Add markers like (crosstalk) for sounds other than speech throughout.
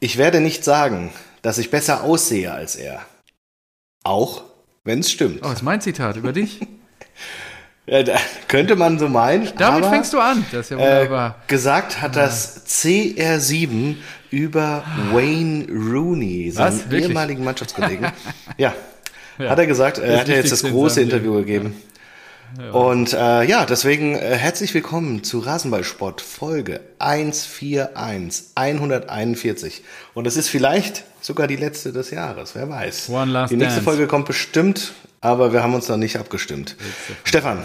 Ich werde nicht sagen, dass ich besser aussehe als er. Auch wenn es stimmt. Oh, das ist mein Zitat über dich. (laughs) Ja, könnte man so meinen. Damit aber, fängst du an. Das ist ja Äh, wunderbar. gesagt hat das CR7 über Wayne Rooney, seinen Was? Ehemaligen Mannschaftskollegen. (laughs) ja, Ja. hat er gesagt. Er hat ja jetzt das große Interview Leben. Und äh, ja, deswegen äh, herzlich willkommen zu Rasenballsport Folge 141, 141. Und es ist vielleicht sogar die letzte des Jahres, wer weiß. One last die nächste dance. Folge kommt bestimmt, aber wir haben uns noch nicht abgestimmt. Stefan,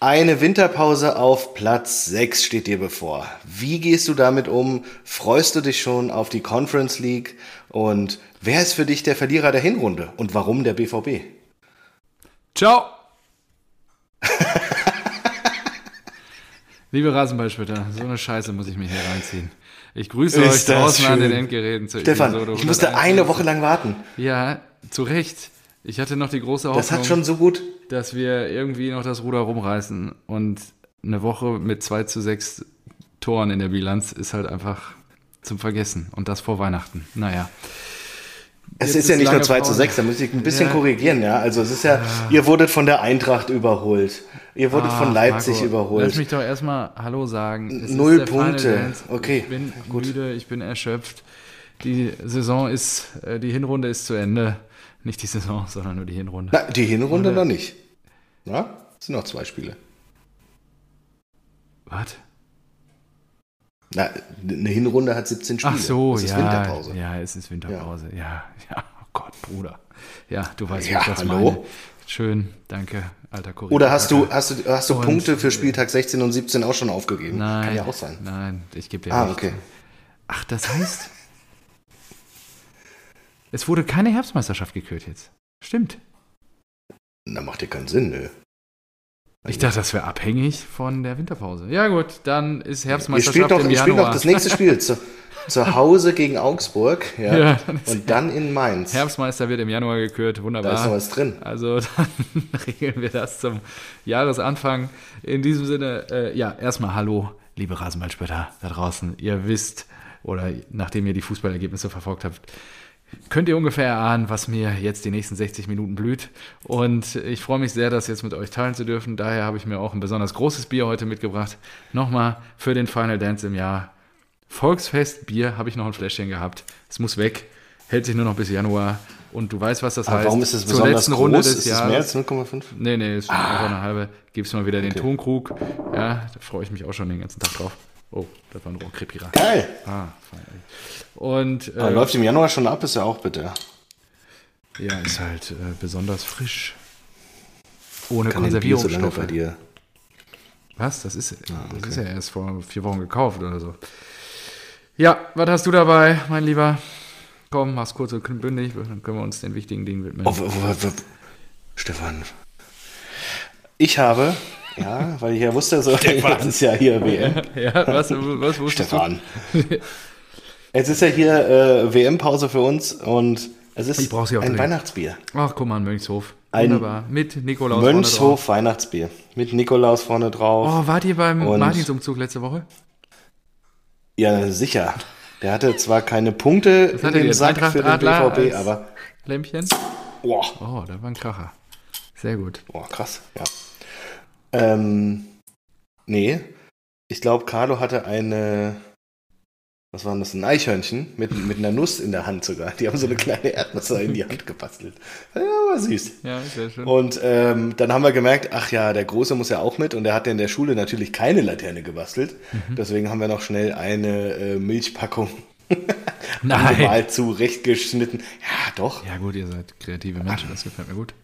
eine Winterpause auf Platz 6 steht dir bevor. Wie gehst du damit um? Freust du dich schon auf die Conference League? Und wer ist für dich der Verlierer der Hinrunde? Und warum der BVB? Ciao. (laughs) Liebe Rasenballspieler, so eine Scheiße muss ich mir hier reinziehen. Ich grüße Ist euch draußen an den schön. Endgeräten zur Stefan, Episode ich musste 141. eine Woche lang warten. Ja, zu Recht. Ich hatte noch die große Hoffnung, Das hat schon so gut. dass wir irgendwie noch das Ruder rumreißen. Und eine Woche mit 2 zu 6 Toren in der Bilanz ist halt einfach zum Vergessen. Und das vor Weihnachten. Naja. Es ist ja nicht nur lange 2 zu Pause. 6, da muss ich ein bisschen Ja. korrigieren, ja. Also es ist ja, ihr wurdet von der Eintracht überholt. Ihr wurdet von Ach, Leipzig Marco, überholt. Lass mich doch erstmal Hallo sagen. Es Null Punkte. Okay, Ich bin gut. müde, ich bin erschöpft. Die Saison ist, äh, die Hinrunde ist zu Ende. Nicht die Saison, sondern nur die Hinrunde. Na, die Hinrunde Oder- noch nicht. Na, es sind noch zwei Spiele. Was? Na, eine Hinrunde hat 17 Spiele. Ach so, ist ja. Winterpause. Ja, es ist Winterpause. Ja, ja. Oh Gott, Bruder. Ja, du weißt, Ja, wie ich das hallo? meine. Schön, danke, alter Kollege. Oder hast du, hast du, hast du Und- Punkte für Spieltag 16 und 17 auch schon aufgegeben? Nein. Kann ja auch sein. Nein, ich gebe dir Ah, recht. okay. Ach, das heißt, es wurde keine Herbstmeisterschaft gekürt jetzt. Stimmt. Na, macht ja keinen Sinn, nö. Ich dachte, das wäre abhängig von der Winterpause. Ja gut, dann ist Ihr Herbstmeisterschaft spielt doch, im ihr spielt doch das nächste Spiel zu, zu Hause gegen Augsburg (laughs) ja, Ja, dann und dann in Mainz. Herbstmeister wird im Januar gekürt, Da wunderbar. ist noch was drin. Also (laughs) dann regeln wir das zum Jahresanfang. In diesem Sinne, äh, ja, erstmal hallo, liebe Rasenballspötter da draußen. Ihr wisst, oder nachdem ihr die Fußballergebnisse verfolgt habt, könnt ihr ungefähr erahnen, was mir jetzt die nächsten 60 Minuten blüht. Und ich freue mich sehr, das jetzt mit euch teilen zu dürfen. Daher habe ich mir auch ein besonders großes Bier heute mitgebracht. Nochmal für den Final Dance im Jahr. Volksfest Bier habe ich noch ein Fläschchen gehabt. Es muss weg. Hält sich nur noch bis Januar. Und du weißt, was das Aber heißt. warum ist es Zur besonders letzten groß? Runde des ist es Jahres. mehr als 0,5? Nee, nee, ist schon Ah. einfach eine halbe. Gib's mal wieder den Tonkrug. Ja, da freue ich mich auch schon den ganzen Tag drauf. Oh, das war ein Rohrkrepierer. Geil. Ah, fein. Und äh, läuft im Januar schon ab, ist ja auch bitte. ja, ist halt äh, besonders frisch. Ohne Kann Konservierungsstoffe. bei dir. Was? Das ist, Ah, das ist ja erst vor vier Wochen gekauft oder so. Ja, was hast du dabei, mein Lieber? Komm, mach's kurz und bündig, dann können wir uns den wichtigen Dingen widmen. Oh, w- w- Stefan. Ich habe, ja, weil ich ja wusste, so, jetzt (laughs) ist ja hier WM. Ja, was, was wusstest Stefan. (laughs) Es ist ja hier äh, WM-Pause für uns und es ist ein dringend. Weihnachtsbier. Ach, guck mal, ein Mönchshof. Ein Wunderbar. Mit Nikolaus vorne drauf. Mönchshof Weihnachtsbier. Mit Nikolaus vorne drauf. Oh, wart ihr beim Und- Martinsumzug letzte Woche? Ja, sicher. Der hatte zwar keine Punkte in hatte dem? Sack Eintracht für den Adler BVB, aber Lämpchen? boah, Oh, da war ein Kracher. Sehr gut. boah, krass, ja. Ähm, nee, ich glaube, Carlo hatte eine, was war denn das, ein Eichhörnchen mit, mit einer Nuss in der Hand sogar. Die haben so eine kleine (laughs) Erdnuss in die Hand gebastelt. Ja, war süß. Ja, sehr schön. Und ähm, dann haben wir gemerkt, ach ja, der Große muss ja auch mit und der hat ja in der Schule natürlich keine Laterne gebastelt. Mhm. Deswegen haben wir noch schnell eine äh, Milchpackung (laughs) Nein. mal zurechtgeschnitten. Ja, doch, Ja, gut, ihr seid kreative Menschen, das gefällt mir gut.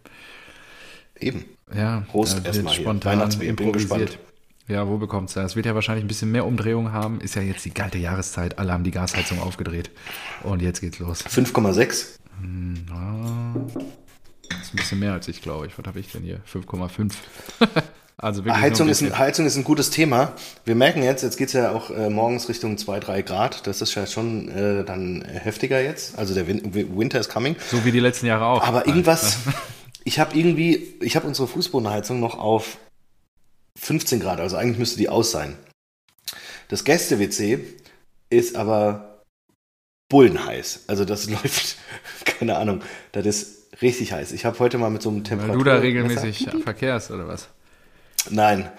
eben. Ja, Prost erstmal spontan Weihnachtsbier, bin improvisiert. gespannt. Ja, wo bekommt's da? Es wird ja wahrscheinlich ein bisschen mehr Umdrehungen haben. Ist ja jetzt die kalte Jahreszeit. Alle haben die Gasheizung aufgedreht. Und jetzt geht's los. 5,6. Ah, Das ist ein bisschen mehr als ich, glaube ich. Was habe ich denn hier? 5,5. (laughs) also Heizung ist, ein. Heizung ist ein gutes Thema. Wir merken jetzt, jetzt geht's ja auch äh, morgens Richtung 2, 3 Grad. Das ist ja schon äh, dann heftiger jetzt. Also der Win Winter is coming. So wie die letzten Jahre auch. Aber irgendwas, (laughs) ich habe irgendwie, ich habe unsere Fußbodenheizung noch auf 15 Grad, also eigentlich müsste die aus sein. Das Gäste-WC ist aber bullenheiß. Also das (laughs) läuft, keine Ahnung, das ist richtig heiß. Ich habe heute mal mit so einem Temperatur... Weil du da regelmäßig verkehrst, oder was? Nein.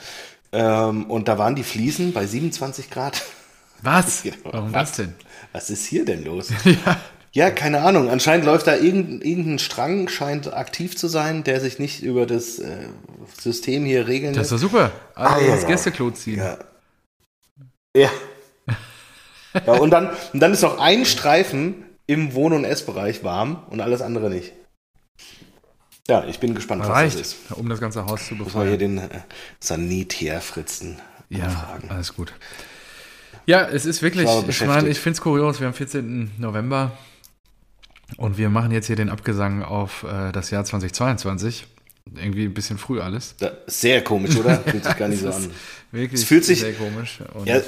Ähm, und da waren die Fliesen bei 27 Grad. Was? (laughs) Warum das denn? Was ist hier denn los? (laughs) ja. Ja, keine Ahnung. Anscheinend läuft da irgendein, irgendein Strang, scheint aktiv zu sein, der sich nicht über das äh, System hier regeln Das ist doch super. Also ah, ja, das ja. Gästeklo ziehen. Ja. Ja. (laughs) ja und, dann, und dann ist noch ein Streifen im Wohn- und Essbereich warm und alles andere nicht. Ja, ich bin gespannt, Reicht, was das ist. Um das ganze Haus zu befreien. Muss man hier den äh, Sanitärfritzen ja, fragen. alles gut. Ja, es ist wirklich, ich, ich meine, ich finde es kurios, wir haben 14. November und wir machen jetzt hier den Abgesang auf äh, das Jahr 2022. Irgendwie ein bisschen früh alles. Ja, sehr komisch, oder? (laughs) Fühlt sich gar nicht so an. Wirklich es fühlt sich, sehr komisch. Ja,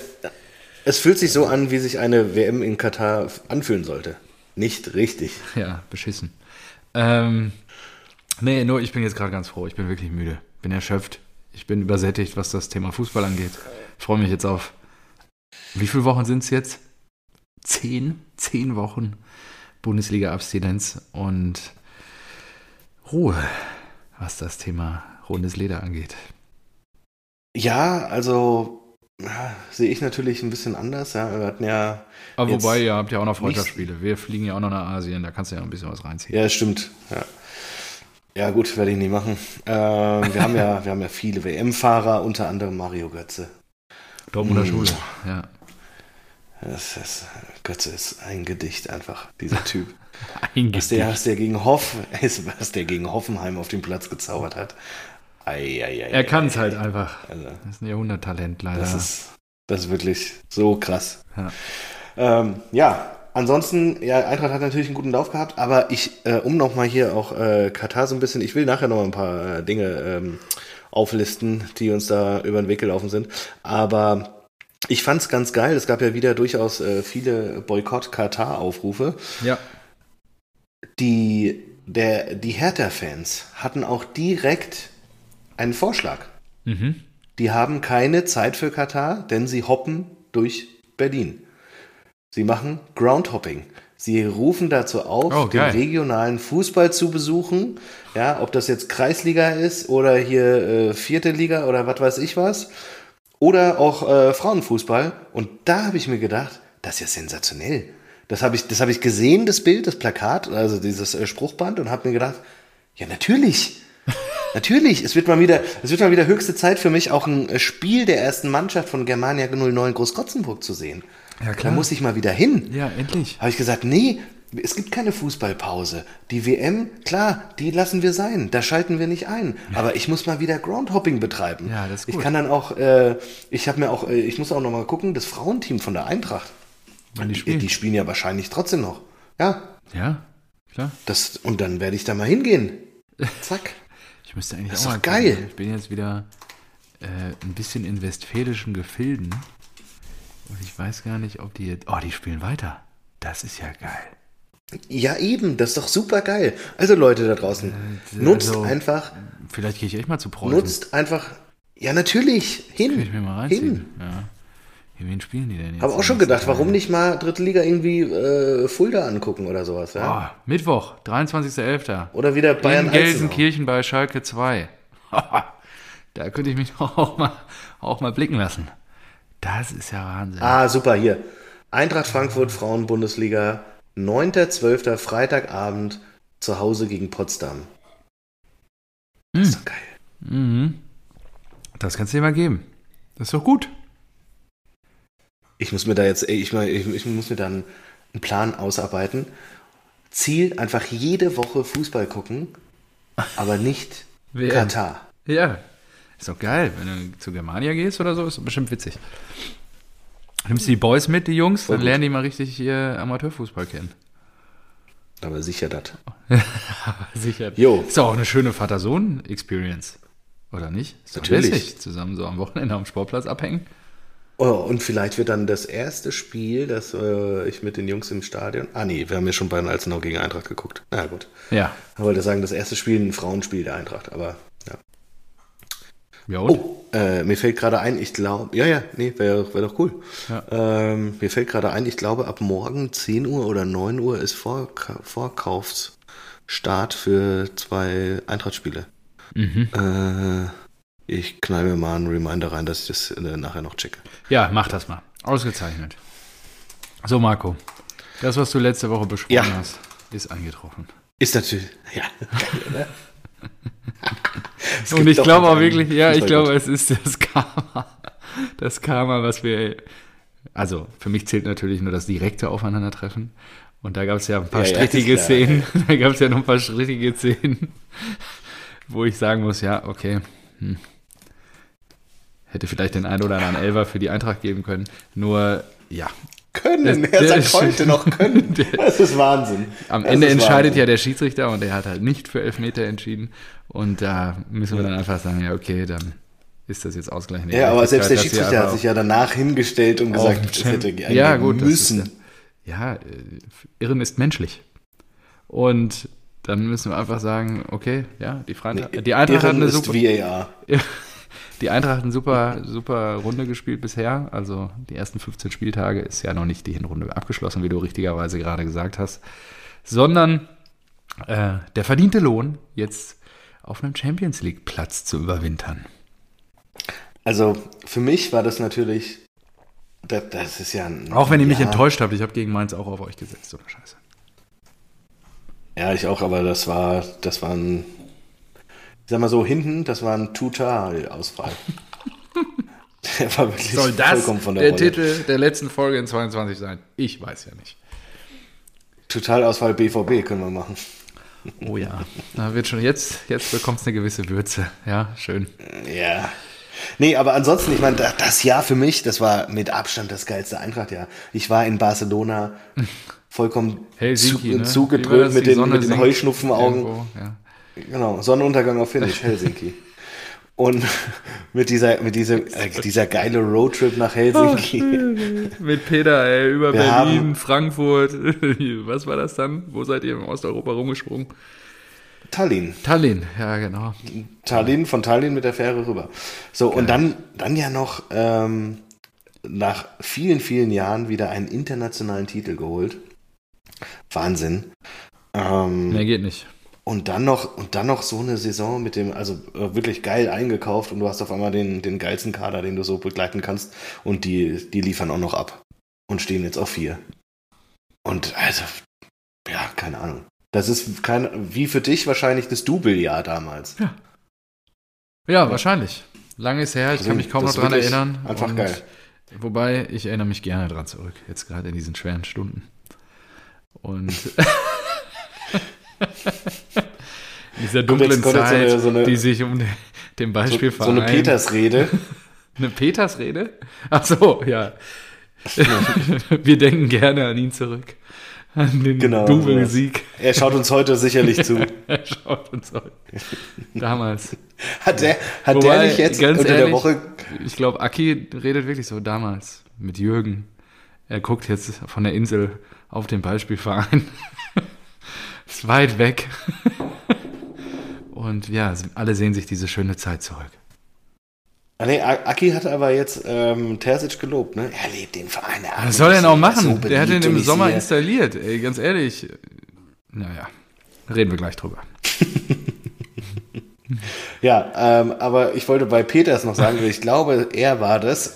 es fühlt sich so an, wie sich eine WM in Katar anfühlen sollte. Nicht richtig. Ja, beschissen. Ähm, nee, nur ich bin jetzt gerade ganz froh. Ich bin wirklich müde. Bin erschöpft. Ich bin übersättigt, was das Thema Fußball angeht. Ich freue mich jetzt auf. Wie viele Wochen sind es jetzt? Zehn? Zehn Wochen Bundesliga-Abstinenz und Ruhe, was das Thema rundes Leder angeht. Ja, also ja, sehe ich natürlich ein bisschen anders. Ja, wir hatten ja. Aber wobei, ihr habt ja auch noch Freundschaftsspiele. Wir fliegen ja auch noch nach Asien, da kannst du ja ein bisschen was reinziehen. Ja, stimmt. Ja. Ja, gut, werde ich nie machen. Äh, wir, haben ja, wir haben ja viele WM-Fahrer, unter anderem Mario Götze. Dortmunder hm. Schule, ja. Das ist, Götze ist ein Gedicht einfach, dieser (laughs) Typ. ein was, der, was, der gegen Hoff, (laughs) was der gegen Hoffenheim auf dem Platz gezaubert hat. Ei, ei, ei, er kann es halt einfach. Also, das ist ein Jahrhunderttalent, leider. Das ist, das ist wirklich so krass. Ja, ähm, ja ansonsten, ja, Eintracht hat natürlich einen guten Lauf gehabt, aber ich, äh, um nochmal hier auch äh, Katar so ein bisschen, ich will nachher noch ein paar äh, Dinge ähm, auflisten, die uns da über den Weg gelaufen sind. Aber ich fand es ganz geil. Es gab ja wieder durchaus äh, viele Boykott-Katar-Aufrufe. Ja. Die, der, die Hertha-Fans hatten auch direkt einen Vorschlag. Mhm. Die haben keine Zeit für Katar, denn sie hoppen durch Berlin. Sie machen Groundhopping. Sie rufen dazu auf, oh, den regionalen Fußball zu besuchen. Ja, ob das jetzt Kreisliga ist oder hier äh, vierte Liga oder was weiß ich was. Oder auch äh, Frauenfußball. Und da habe ich mir gedacht, das ist ja sensationell. Das habe ich, das ich gesehen, das Bild, das Plakat, also dieses äh, Spruchband und habe mir gedacht, ja natürlich. (laughs) Natürlich, es wird mal wieder, es wird mal wieder höchste Zeit für mich, auch ein äh, Spiel der ersten Mannschaft von Germania 09 Großkotzenburg zu sehen. Ja, klar. Da muss ich mal wieder hin. Ja, endlich. Habe ich gesagt, nee, es gibt keine Fußballpause. Die WM, klar, die lassen wir sein. Da schalten wir nicht ein. Aber ich muss mal wieder Groundhopping betreiben. Ja, das ist gut. Ich kann dann auch, äh, ich habe mir auch, äh, ich muss auch noch mal gucken, das Frauenteam von der Eintracht. Wann die spielen? Die spielen ja wahrscheinlich trotzdem noch. Ja. Ja, klar. Das, und dann werde ich da mal hingehen. (laughs) Zack. ich müsste eigentlich das ist auch doch geil. Ich bin jetzt wieder äh, ein bisschen in westfälischen Gefilden. Und ich weiß gar nicht, ob die jetzt. Oh, die spielen weiter. Das ist ja geil. Ja, eben, das ist doch super geil. Also Leute da draußen, äh, nutzt also, einfach. Vielleicht gehe ich echt mal zu Preußen. Nutzt einfach. Ja, natürlich. Hin. Kann ich mir mal reinziehen. Hin. Ja. Wen spielen die denn jetzt? Habe auch schon gedacht, warum nicht mal dritte Liga irgendwie äh, Fulda angucken oder sowas, ja? Oh, Mittwoch, 23.11. Oder wieder Bayern In Gelsenkirchen bei Schalke 2. (laughs) da könnte ich mich auch mal, auch mal blicken lassen. Das ist ja Wahnsinn. Ah, super, hier. Eintracht Frankfurt, Frauen-Bundesliga, 9.12. Freitagabend zu Hause gegen Potsdam. Das ist doch geil. Mhm. Das kannst du dir mal geben. Das ist doch gut. Ich muss mir da jetzt, ich, ich, ich muss mir dann einen Plan ausarbeiten. Ziel einfach jede Woche Fußball gucken, aber nicht (laughs) Katar. Ja, ist doch geil. Wenn du zu Germania gehst oder so, ist bestimmt witzig. Nimmst du die Boys mit, die Jungs, Voll dann gut. lernen die mal richtig hier Amateurfußball kennen. Aber sicher das. (laughs) sicher. Jo. Ist doch auch eine schöne Vater-Sohn-Experience. Oder nicht? Ist Natürlich. Lässig, zusammen so am Wochenende am Sportplatz abhängen. Oh, und vielleicht wird dann das erste Spiel, das äh, ich mit den Jungs im Stadion. Ah, nee, wir haben ja schon bei Alzenau gegen Eintracht geguckt. Na gut. Ja. Ich wollte sagen, das erste Spiel ein Frauenspiel der Eintracht, aber ja. Und? Oh, äh, mir fällt gerade ein, ich glaube, ja, ja, nee, wäre wär doch cool. Ja. Ähm, mir fällt gerade ein, ich glaube, ab morgen 10 Uhr oder 9 Uhr ist Vorka Vorkaufsstart für zwei Eintrachtspiele. Mhm. Äh, ich knall mir mal einen Reminder rein, dass ich das äh, nachher noch checke. Ja, mach das mal. Ausgezeichnet. So, Marco. Das, was du letzte Woche besprochen Ja. hast, ist eingetroffen. Ist natürlich, ja, geil, (laughs) oder? Und ich glaube auch wirklich, ja, ich glaube, es ist das Karma. Das Karma, was wir. Also, für mich zählt natürlich nur das direkte Aufeinandertreffen. Und da gab es ja ein paar Ja, ja, strittige klar, Szenen. (laughs) Da gab es ja noch ein paar strittige Szenen, wo ich sagen muss, ja, okay. Hm. Hätte vielleicht den einen oder anderen Elfer für die Eintracht geben können. Nur, ja, Können, Der- er sagt heute noch können. (laughs) Der- Das ist Wahnsinn. Am Das Ende entscheidet Wahnsinn. ja der Schiedsrichter und er hat halt nicht für Elfmeter entschieden. Und da müssen wir dann einfach sagen, ja, okay, dann ist das jetzt ausgleichende Ja, aber selbst der Schiedsrichter hat sich ja danach hingestellt und gesagt, es hätte ja, gut, müssen. Ist, ja, äh, Irren ist menschlich. Und dann müssen wir einfach sagen, okay, ja, die, Freund die Eintracht hat eine super, VAR. (laughs) die Eintracht hat eine super, super Runde gespielt bisher. Also die ersten 15 Spieltage ist ja noch nicht die Hinrunde abgeschlossen, wie du richtigerweise gerade gesagt hast, sondern äh, der verdiente Lohn, jetzt auf einem Champions League Platz zu überwintern. Also für mich war das natürlich, das, das ist ja ein, Auch wenn ihr mich ja, enttäuscht habt, ich habe gegen Mainz auch auf euch gesetzt, so eine Scheiße. Ja, ich auch, aber das war, das war ein, ich sag mal so, hinten, das war ein Total-Ausfall. (laughs) der war wirklich Soll das vollkommen von der, der Rolle. Titel der letzten Folge in 22 sein? Ich weiß ja nicht. Totalausfall BVB können wir machen. Oh ja, da wird schon jetzt, jetzt bekommt es eine gewisse Würze. Ja, schön. Ja. Nee, aber ansonsten, ich meine, da- das Jahr für mich, das war mit Abstand das geilste Eintrachtjahr. Ich war in Barcelona (laughs) vollkommen Helsinki, zu, ne? zugedröhnt mit den, mit den Heuschnupfenaugen. irgendwo, Ja. Genau, Sonnenuntergang auf Finnisch, (laughs) Helsinki. Und mit dieser, mit diesem, äh, dieser geile Roadtrip nach Helsinki. Mit Peter, ey, über Wir Berlin, haben- Frankfurt. (laughs) Was war das dann? Wo seid ihr in Osteuropa rumgesprungen? Tallinn. Tallinn, ja, genau. Tallinn, von Tallinn mit der Fähre rüber. So, und dann, dann ja noch ähm, nach vielen, vielen Jahren wieder einen internationalen Titel geholt. Wahnsinn. Ähm, Mehr geht nicht. Und dann noch, und dann noch so eine Saison mit dem, also äh, wirklich geil eingekauft und du hast auf einmal den, den geilsten Kader, den du so begleiten kannst und die, die liefern auch noch ab und stehen jetzt auf vier. Und also, ja, keine Ahnung. Das ist kein, wie für dich wahrscheinlich das Double-Jahr damals. Ja, wahrscheinlich. Lange ist her, ich Also, kann mich kaum noch dran erinnern. einfach geil. Wobei, ich erinnere mich gerne dran zurück, jetzt gerade in diesen schweren Stunden. Und (laughs) (laughs) in dieser dunklen kommt jetzt so Zeit, eine- so eine- die sich um den, den So, so eine Petersrede. (laughs) Eine Petersrede? Ach so, ja. (laughs) Wir denken gerne an ihn zurück. An den Genau, Double-Sieg. Er schaut uns heute sicherlich zu. Er schaut uns heute. Damals. Hat der, hat Wobei, der nicht jetzt ganz unter ehrlich, der Woche Ich glaube, Aki redet wirklich so damals mit Jürgen. Er guckt jetzt von der Insel auf den Beispielverein. Ist weit weg. Und ja, alle sehen sich diese schöne Zeit zurück. Ah, nee, Aki hat aber jetzt ähm, Terzic gelobt, ne? Er lebt den Verein. Er Was soll er denn auch machen? so Der hat den beliebt im Sommer sehe- installiert. Ey, ganz ehrlich. Naja, reden wir gleich drüber. (laughs) Ja, ähm, aber ich wollte bei Peters noch sagen, ich glaube, er war das.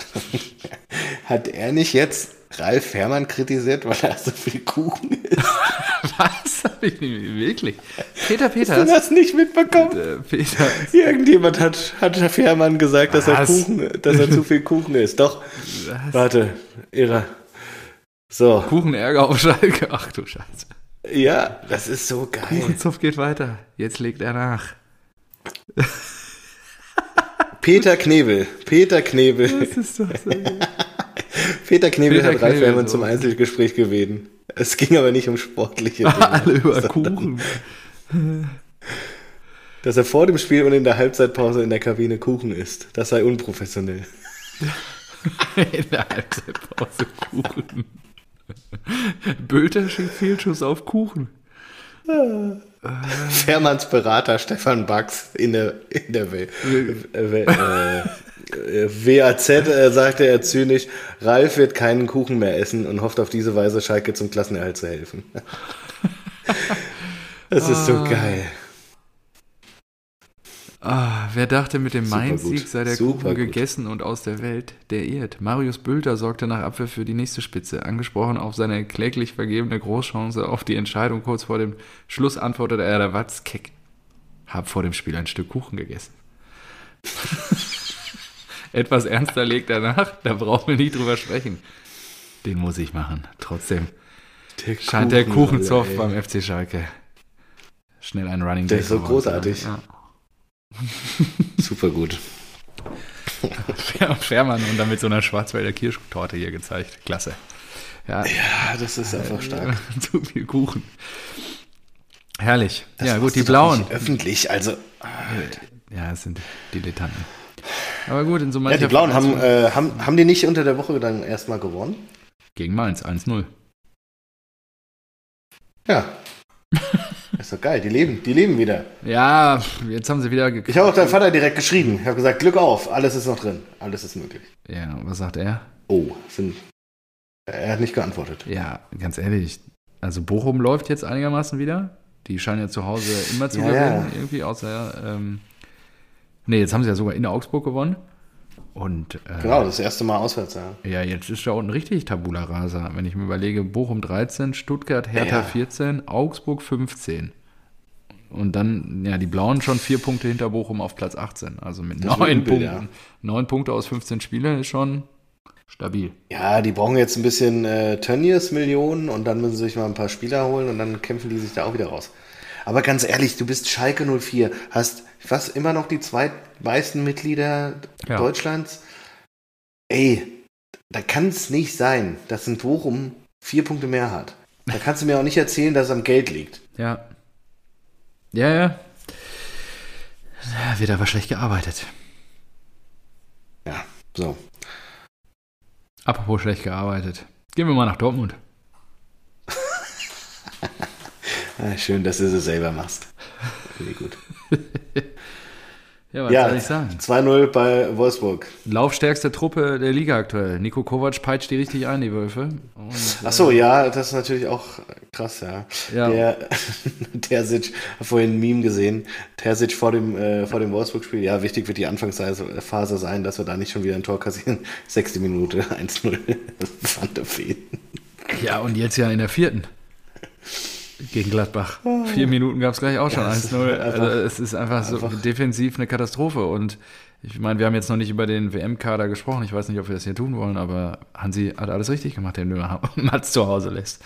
(laughs) hat er nicht jetzt Ralf Herrmann kritisiert, weil er so viel Kuchen isst? (laughs) Was? Hab ich nicht wirklich? Peter Hast du das nicht mitbekommen? Äh, Peter. Irgendjemand hat, hat Herr Fährmann gesagt, dass er, Was? Kuchen, dass er zu viel Kuchen isst. Doch, warte, irre. So, Kuchenärger auf Schalke. Ach du Scheiße. ja, das ist so geil. Kuchenzupf geht weiter. Jetzt legt er nach. Peter Knebel, Peter Knebel, Das ist doch so. Peter Knebel Peter hat Ralf Herrmann so. zum Einzelgespräch gebeten. Es ging aber nicht um sportliche (laughs) Dinge. Alle über Kuchen. (laughs) Dass er vor dem Spiel und in der Halbzeitpause in der Kabine Kuchen isst. Das sei unprofessionell. (laughs) In der Halbzeitpause Kuchen. Bülter schickt Fehlschuss auf Kuchen. (laughs) Fährmanns Berater Stefan Bax in der, in der w äh, äh, WAZ äh, sagte er zynisch, Ralf wird keinen Kuchen mehr essen und hofft auf diese Weise Schalke zum Klassenerhalt zu helfen. (laughs) das ist so geil. Ah, wer dachte, mit dem gut. sei der Super Kuchen gut. gegessen und aus der Welt? Der irrt. Marius Bülter sorgte nach Abwehr für die nächste Spitze. Angesprochen auf seine kläglich vergebene Großchance auf die Entscheidung kurz vor dem Schluss antwortete er, der Watz keck. Hab vor dem Spiel ein Stück Kuchen gegessen. (laughs) Etwas ernster legt er nach, da brauchen wir nicht drüber sprechen. Den muss ich machen. Trotzdem Der scheint der Kuchen, Kuchenzoff ey. beim FC Schalke. Schnell ein Running Der Gag ist so großartig. Ja. Super gut. Scher- Schermann und dann mit so einer Schwarzwälder Kirschtorte hier gezeigt. Klasse. Ja, Ja, das ist einfach stark. (laughs) zu viel Kuchen. Herrlich. Das ja, gut, die Blauen. Öffentlich, also. Ja, es sind Dilettanten. Aber gut, in so Ja, mancher die Blauen haben, äh, haben, haben die nicht unter der Woche dann erstmal gewonnen? Gegen Mainz 1-0. Ja. Ist doch geil, die leben, die leben wieder. Ja, jetzt haben sie wieder gekriegt. Ich habe auch deinem Vater direkt geschrieben. Ich habe gesagt, Glück auf, alles ist noch drin. Alles ist möglich. Ja, was sagt er? Oh, sind, er hat nicht geantwortet. Ja, ganz ehrlich. Also Bochum läuft jetzt einigermaßen wieder. Die scheinen ja zu Hause immer zu Ja, gewinnen, ja. irgendwie, außer. Ähm, nee, jetzt haben sie ja sogar in Augsburg gewonnen. Und äh, Genau, das erste Mal auswärts, ja. Ja, jetzt ist da unten richtig Tabula Rasa. Wenn ich mir überlege, Bochum 13, Stuttgart, Hertha Ja. 14, Augsburg 15. Und dann, ja, die Blauen schon vier Punkte hinter Bochum auf Platz 18. Also mit Das neun Punkten. ja. Neun Punkte aus 15 Spielen ist schon stabil. Ja, die brauchen jetzt ein bisschen äh, Tönnies Millionen und dann müssen sie sich mal ein paar Spieler holen und dann kämpfen die sich da auch wieder raus. Aber ganz ehrlich, du bist Schalke 04, hast was immer noch die zweitmeisten Mitglieder Ja. Deutschlands. Ey, da kann es nicht sein, dass ein Bochum vier Punkte mehr hat. Da kannst du mir auch nicht erzählen, dass es am Geld liegt. Ja. Ja, ja. Ja, Wird aber schlecht gearbeitet. Ja, so. Apropos schlecht gearbeitet. Gehen wir mal nach Dortmund. (laughs) Ah, schön, dass du es selber machst. Finde gut. (laughs) Ja, was Ja, soll ich sagen? 2-0 bei Wolfsburg. Laufstärkste Truppe der Liga aktuell. Nico Kovac peitscht die richtig ein, die Wölfe. Und, Ach so, ja, das ist natürlich auch krass, ja. Ja. Der (laughs) Terzic, vorhin ein Meme gesehen, Terzic vor dem, äh, vor dem Wolfsburg-Spiel, ja, wichtig wird die Anfangsphase sein, dass wir da nicht schon wieder ein Tor kassieren. (laughs) Sechste Minute, 1-0, (laughs) Van der Feen. Ja, und jetzt ja in der vierten. Gegen Gladbach. Vier Minuten gab es gleich auch schon Ja, es ist 1-0. einfach- Also es ist einfach, so einfach- defensiv eine Katastrophe. Und ich meine, wir haben jetzt noch nicht über den WM-Kader gesprochen. Ich weiß nicht, ob wir das hier tun wollen, aber Hansi hat alles richtig gemacht, den er (laughs) Mats zu Hause lässt.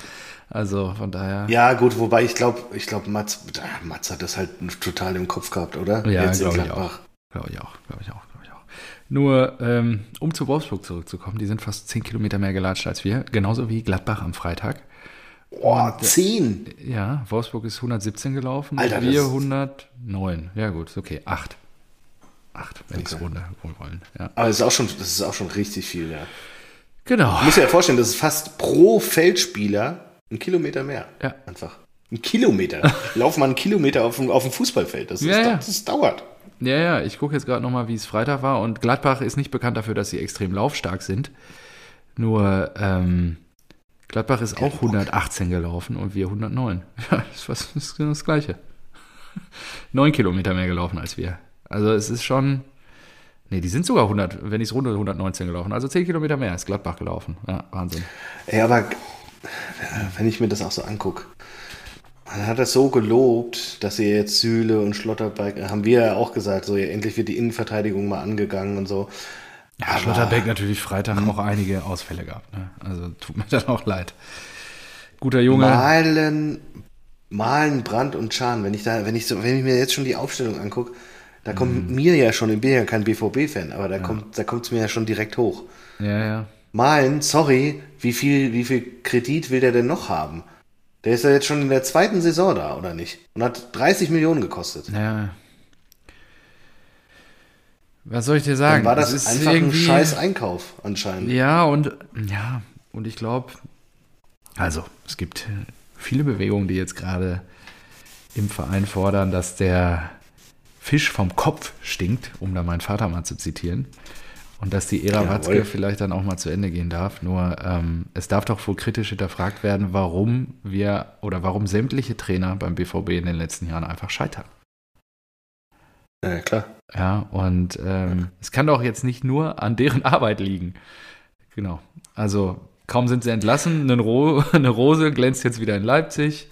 Also von daher. Ja, gut, wobei ich glaube, ich glaube, Mats, Mats hat das halt total im Kopf gehabt, oder? Ja. Glaube ich auch, glaube ich auch, glaube ich auch. Nur, ähm, um zu Wolfsburg zurückzukommen, die sind fast 10 Kilometer mehr gelatscht als wir, genauso wie Gladbach am Freitag. Oh, 10! Ja, Wolfsburg ist 117 gelaufen, Alter, wir das- 109. Ja gut, okay, 8. 8, wenn ich es Okay. runter wollen. Ja. Aber das ist auch schon, das ist auch schon richtig viel, ja. Genau. Du musst dir ja vorstellen, das ist fast pro Feldspieler ein Kilometer mehr. Ja. Einfach. Ein Kilometer. (laughs) Lauf mal einen Kilometer auf dem, auf dem Fußballfeld. Das, ist, Ja, ja. das dauert. Ja, ja, ich gucke jetzt gerade nochmal, wie es Freitag war. Und Gladbach ist nicht bekannt dafür, dass sie extrem laufstark sind. Nur ähm, Gladbach ist auch 118 gelaufen und wir 109. (laughs) Ja, das ist fast das, ist genau das Gleiche. (laughs) Neun Kilometer mehr gelaufen als wir. Also es ist schon. Nee, die sind sogar 100, wenn ich es runde, 119 gelaufen. Also 10 Kilometer mehr ist Gladbach gelaufen. Ja, Wahnsinn. Ey, aber wenn ich mir das auch so angucke, man hat das so gelobt, dass sie jetzt Sühle und Schlotterbeck, haben wir ja auch gesagt, so endlich wird die Innenverteidigung mal angegangen und so. Ja, Schlotterbeck natürlich Freitag auch einige Ausfälle gehabt. Ne? Also tut mir (laughs) dann auch leid. Guter Junge. Malen, Malen, Brand und Schahn, wenn ich da, wenn ich so, wenn ich mir jetzt schon die Aufstellung angucke, da kommt Mhm. mir ja schon, ich bin ja kein BVB-Fan, aber da kommt, da kommt es mir ja schon direkt hoch. Ja, ja. Malen, sorry, wie viel, wie viel Kredit will der denn noch haben? Der ist ja jetzt schon in der zweiten Saison da, oder nicht? Und hat 30 Millionen gekostet. Ja. Was soll ich dir sagen? Dann war das ist einfach ein scheiß Einkauf anscheinend. Ja, und ja, und ich glaube, also es gibt viele Bewegungen, die jetzt gerade im Verein fordern, dass der Fisch vom Kopf stinkt, um da meinen Vater mal zu zitieren. Und dass die Ära Jawohl. Watzke vielleicht dann auch mal zu Ende gehen darf. Nur ähm, es darf doch wohl kritisch hinterfragt werden, warum wir oder warum sämtliche Trainer beim BVB in den letzten Jahren einfach scheitern. Ja, klar. Ja, und ähm, es kann doch jetzt nicht nur an deren Arbeit liegen. Genau. Also kaum sind sie entlassen, eine, Ro (laughs) eine Rose glänzt jetzt wieder in Leipzig.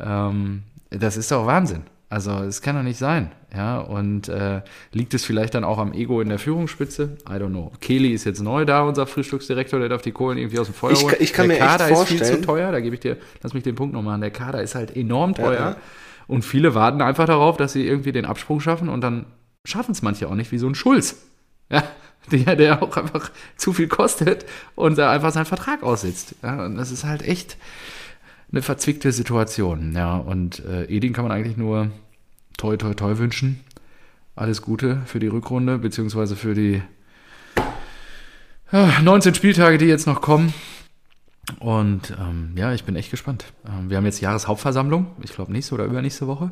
Ähm, das ist doch Wahnsinn. Also es kann doch nicht sein. Ja, und äh, liegt es vielleicht dann auch am Ego in der Führungsspitze? I don't know. Kelly ist jetzt neu da, unser Frühstücksdirektor, der darf die Kohlen irgendwie aus dem Feuer Ich holen. kann- ich kann der mir echt Kader ist viel zu vorstellen- teuer, da gebe ich dir, lass mich den Punkt noch machen. Der Kader ist halt enorm teuer. ja. Und viele warten einfach darauf, dass sie irgendwie den Absprung schaffen und dann schaffen es manche auch nicht, wie so ein Schulz. (laughs) Ja, der, der auch einfach zu viel kostet und da einfach seinen Vertrag aussitzt. Ja, und das ist halt echt eine verzwickte Situation. Ja, und äh, Edin kann man eigentlich nur toi toi toi wünschen. Alles Gute für die Rückrunde, beziehungsweise für die ja, 19 Spieltage, die jetzt noch kommen. Und ähm, ja, ich bin echt gespannt. Ähm, wir haben jetzt Jahreshauptversammlung, ich glaube nächste oder übernächste Woche.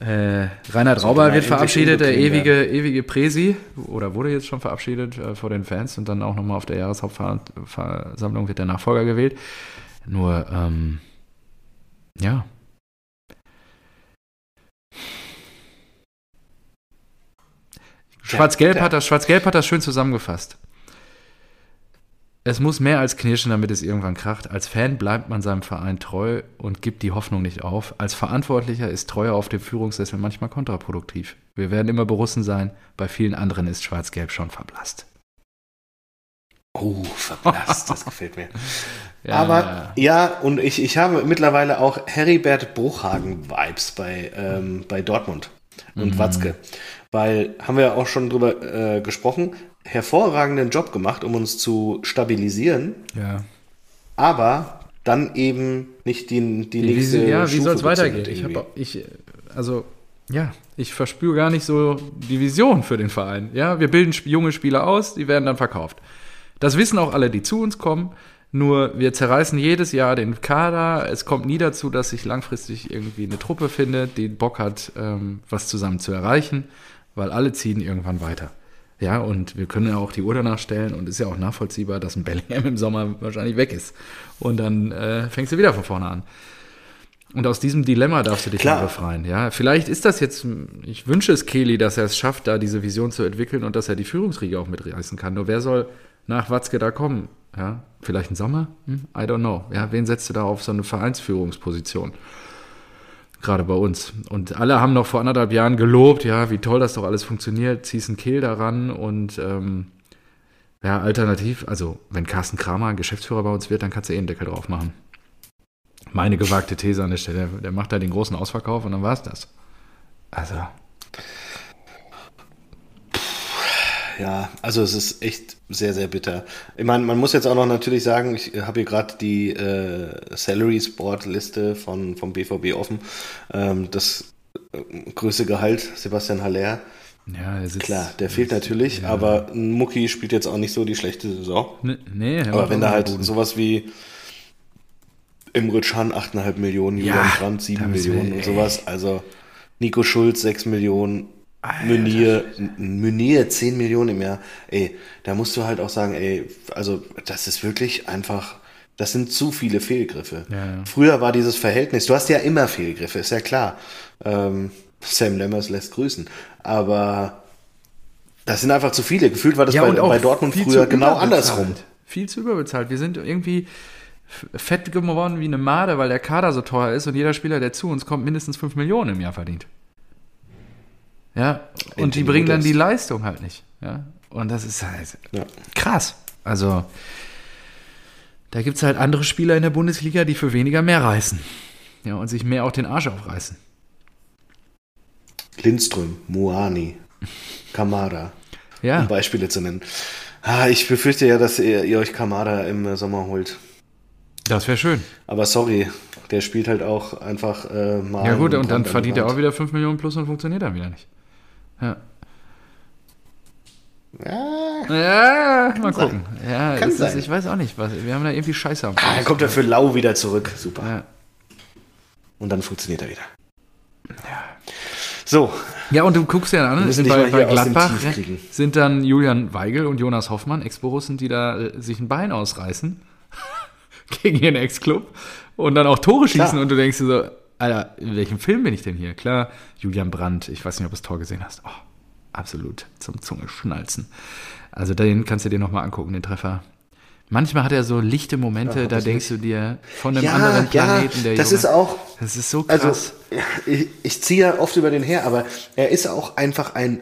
Äh, Reinhard Rauber wird verabschiedet, der hinbekriegen ewige, ewige Präsi, oder wurde jetzt schon verabschiedet äh, vor den Fans und dann auch nochmal auf der Jahreshauptversammlung wird der Nachfolger gewählt. Nur, ähm, ja. Schwarz-Gelb hat das, Schwarz-Gelb hat das schön zusammengefasst. Es muss mehr als knirschen, damit es irgendwann kracht. Als Fan bleibt man seinem Verein treu und gibt die Hoffnung nicht auf. Als Verantwortlicher ist Treue auf dem Führungssessel manchmal kontraproduktiv. Wir werden immer Borussen sein, bei vielen anderen ist Schwarz-Gelb schon verblasst. Oh, verblasst, das gefällt mir. (laughs) Ja, Aber ja, und ich, ich habe mittlerweile auch Heribert Bruchhagen-Vibes bei, ähm, bei Dortmund und Watzke. Weil, haben wir ja auch schon drüber äh, gesprochen, hervorragenden Job gemacht, um uns zu stabilisieren, ja. aber dann eben nicht die, die Wie, nächste wie, ja, wie soll es weitergehen? Ich habe ich, also, ja, ich verspüre gar nicht so die Vision für den Verein. Ja, wir bilden junge Spieler aus, die werden dann verkauft. Das wissen auch alle, die zu uns kommen. Nur wir zerreißen jedes Jahr den Kader. Es kommt nie dazu, dass sich langfristig irgendwie eine Truppe findet, die Bock hat, ähm, was zusammen zu erreichen, weil alle ziehen irgendwann weiter. Ja, und wir können ja auch die Uhr danach stellen und ist ja auch nachvollziehbar, dass ein Bellingham im Sommer wahrscheinlich weg ist. Und dann äh, fängst du wieder von vorne an. Und aus diesem Dilemma darfst du dich Klar. befreien. Ja, vielleicht ist das jetzt, ich wünsche es Kelly, dass er es schafft, da diese Vision zu entwickeln und dass er die Führungsriege auch mitreißen kann. Nur wer soll nach Watzke da kommen? Ja, vielleicht ein Sommer? Hm? I don't know. Ja, wen setzt du da auf so eine Vereinsführungsposition? Gerade bei uns. Und alle haben noch vor anderthalb Jahren gelobt, ja, wie toll das doch alles funktioniert, ziehst einen Kill daran und ähm, ja, alternativ, also wenn Carsten Kramer Geschäftsführer bei uns wird, dann kannst du eh einen Deckel drauf machen. Meine gewagte These an der Stelle. Der macht da den großen Ausverkauf und dann war es das. Also, Ja, also es ist echt sehr, sehr bitter. Ich meine, man muss jetzt auch noch natürlich sagen, ich habe hier gerade die äh, Salary Sport Liste von, vom BVB offen. Ähm, das äh, größte Gehalt, Sebastian Haller. ja, er sitzt, Klar, der fehlt natürlich, ja. aber Mucki spielt jetzt auch nicht so die schlechte Saison. Nee, nee er Aber wenn da halt sowas wie Imre Can 8,5 Millionen, Ja, Julian Brandt 7 da müssen wir- Millionen und sowas, also Nico Schulz 6 Millionen, Alter Meunier, Meunier 10 Millionen im Jahr, ey, da musst du halt auch sagen, ey, also das ist wirklich einfach, das sind zu viele Fehlgriffe. Ja, ja. Früher war dieses Verhältnis, du hast ja immer Fehlgriffe, ist ja klar. Ähm, Sam Lemmers lässt grüßen, aber das sind einfach zu viele. Gefühlt war das bei, und auch bei Dortmund früher genau andersrum. Viel zu überbezahlt. Wir sind irgendwie fett geworden wie eine Made, weil der Kader so teuer ist und jeder Spieler, der zu uns kommt, mindestens 5 Millionen im Jahr verdient. Ja, und die bringen dann die Leistung halt nicht. Ja, und das ist halt Ja. krass. Also, da gibt es halt andere Spieler in der Bundesliga, die für weniger mehr reißen. Ja, und sich mehr auch den Arsch aufreißen. Lindström, Moani, (laughs) Kamada, Ja, um Beispiele zu nennen. Ah, ich befürchte ja, dass ihr, ihr euch Kamada im Sommer holt. das wäre schön. Aber sorry, der spielt halt auch einfach äh, mal. Ja gut, und dann kommt an verdient die er auch wieder 5 Millionen plus und funktioniert dann wieder nicht. Ja. Ja, Ja, mal sein. gucken. Ja, Kann das ist, sein. ich weiß auch nicht, was, wir haben da irgendwie Scheiße am ah, dann kommt er für Lau wieder zurück. Super. Ja, Und dann funktioniert er wieder. So. Ja, und du guckst ja an, bei, bei Gladbach sind dann Julian Weigel und Jonas Hoffmann, Ex-Borussen, die da äh, sich ein Bein ausreißen (laughs) gegen ihren Ex-Club und dann auch Tore schießen Klar. und du denkst dir so, Alter, in welchem Film bin ich denn hier? Klar, Julian Brandt, ich weiß nicht, ob du das Tor gesehen hast. Oh, absolut zum Zungeschnalzen. Also den kannst du dir nochmal angucken, den Treffer. Manchmal hat er so lichte Momente, Ja, da denkst du dir von einem Ja, anderen ja, Planeten, der das Junge. ist auch, Das ist so krass. also ich, ich ziehe ja oft über den her, aber er ist auch einfach ein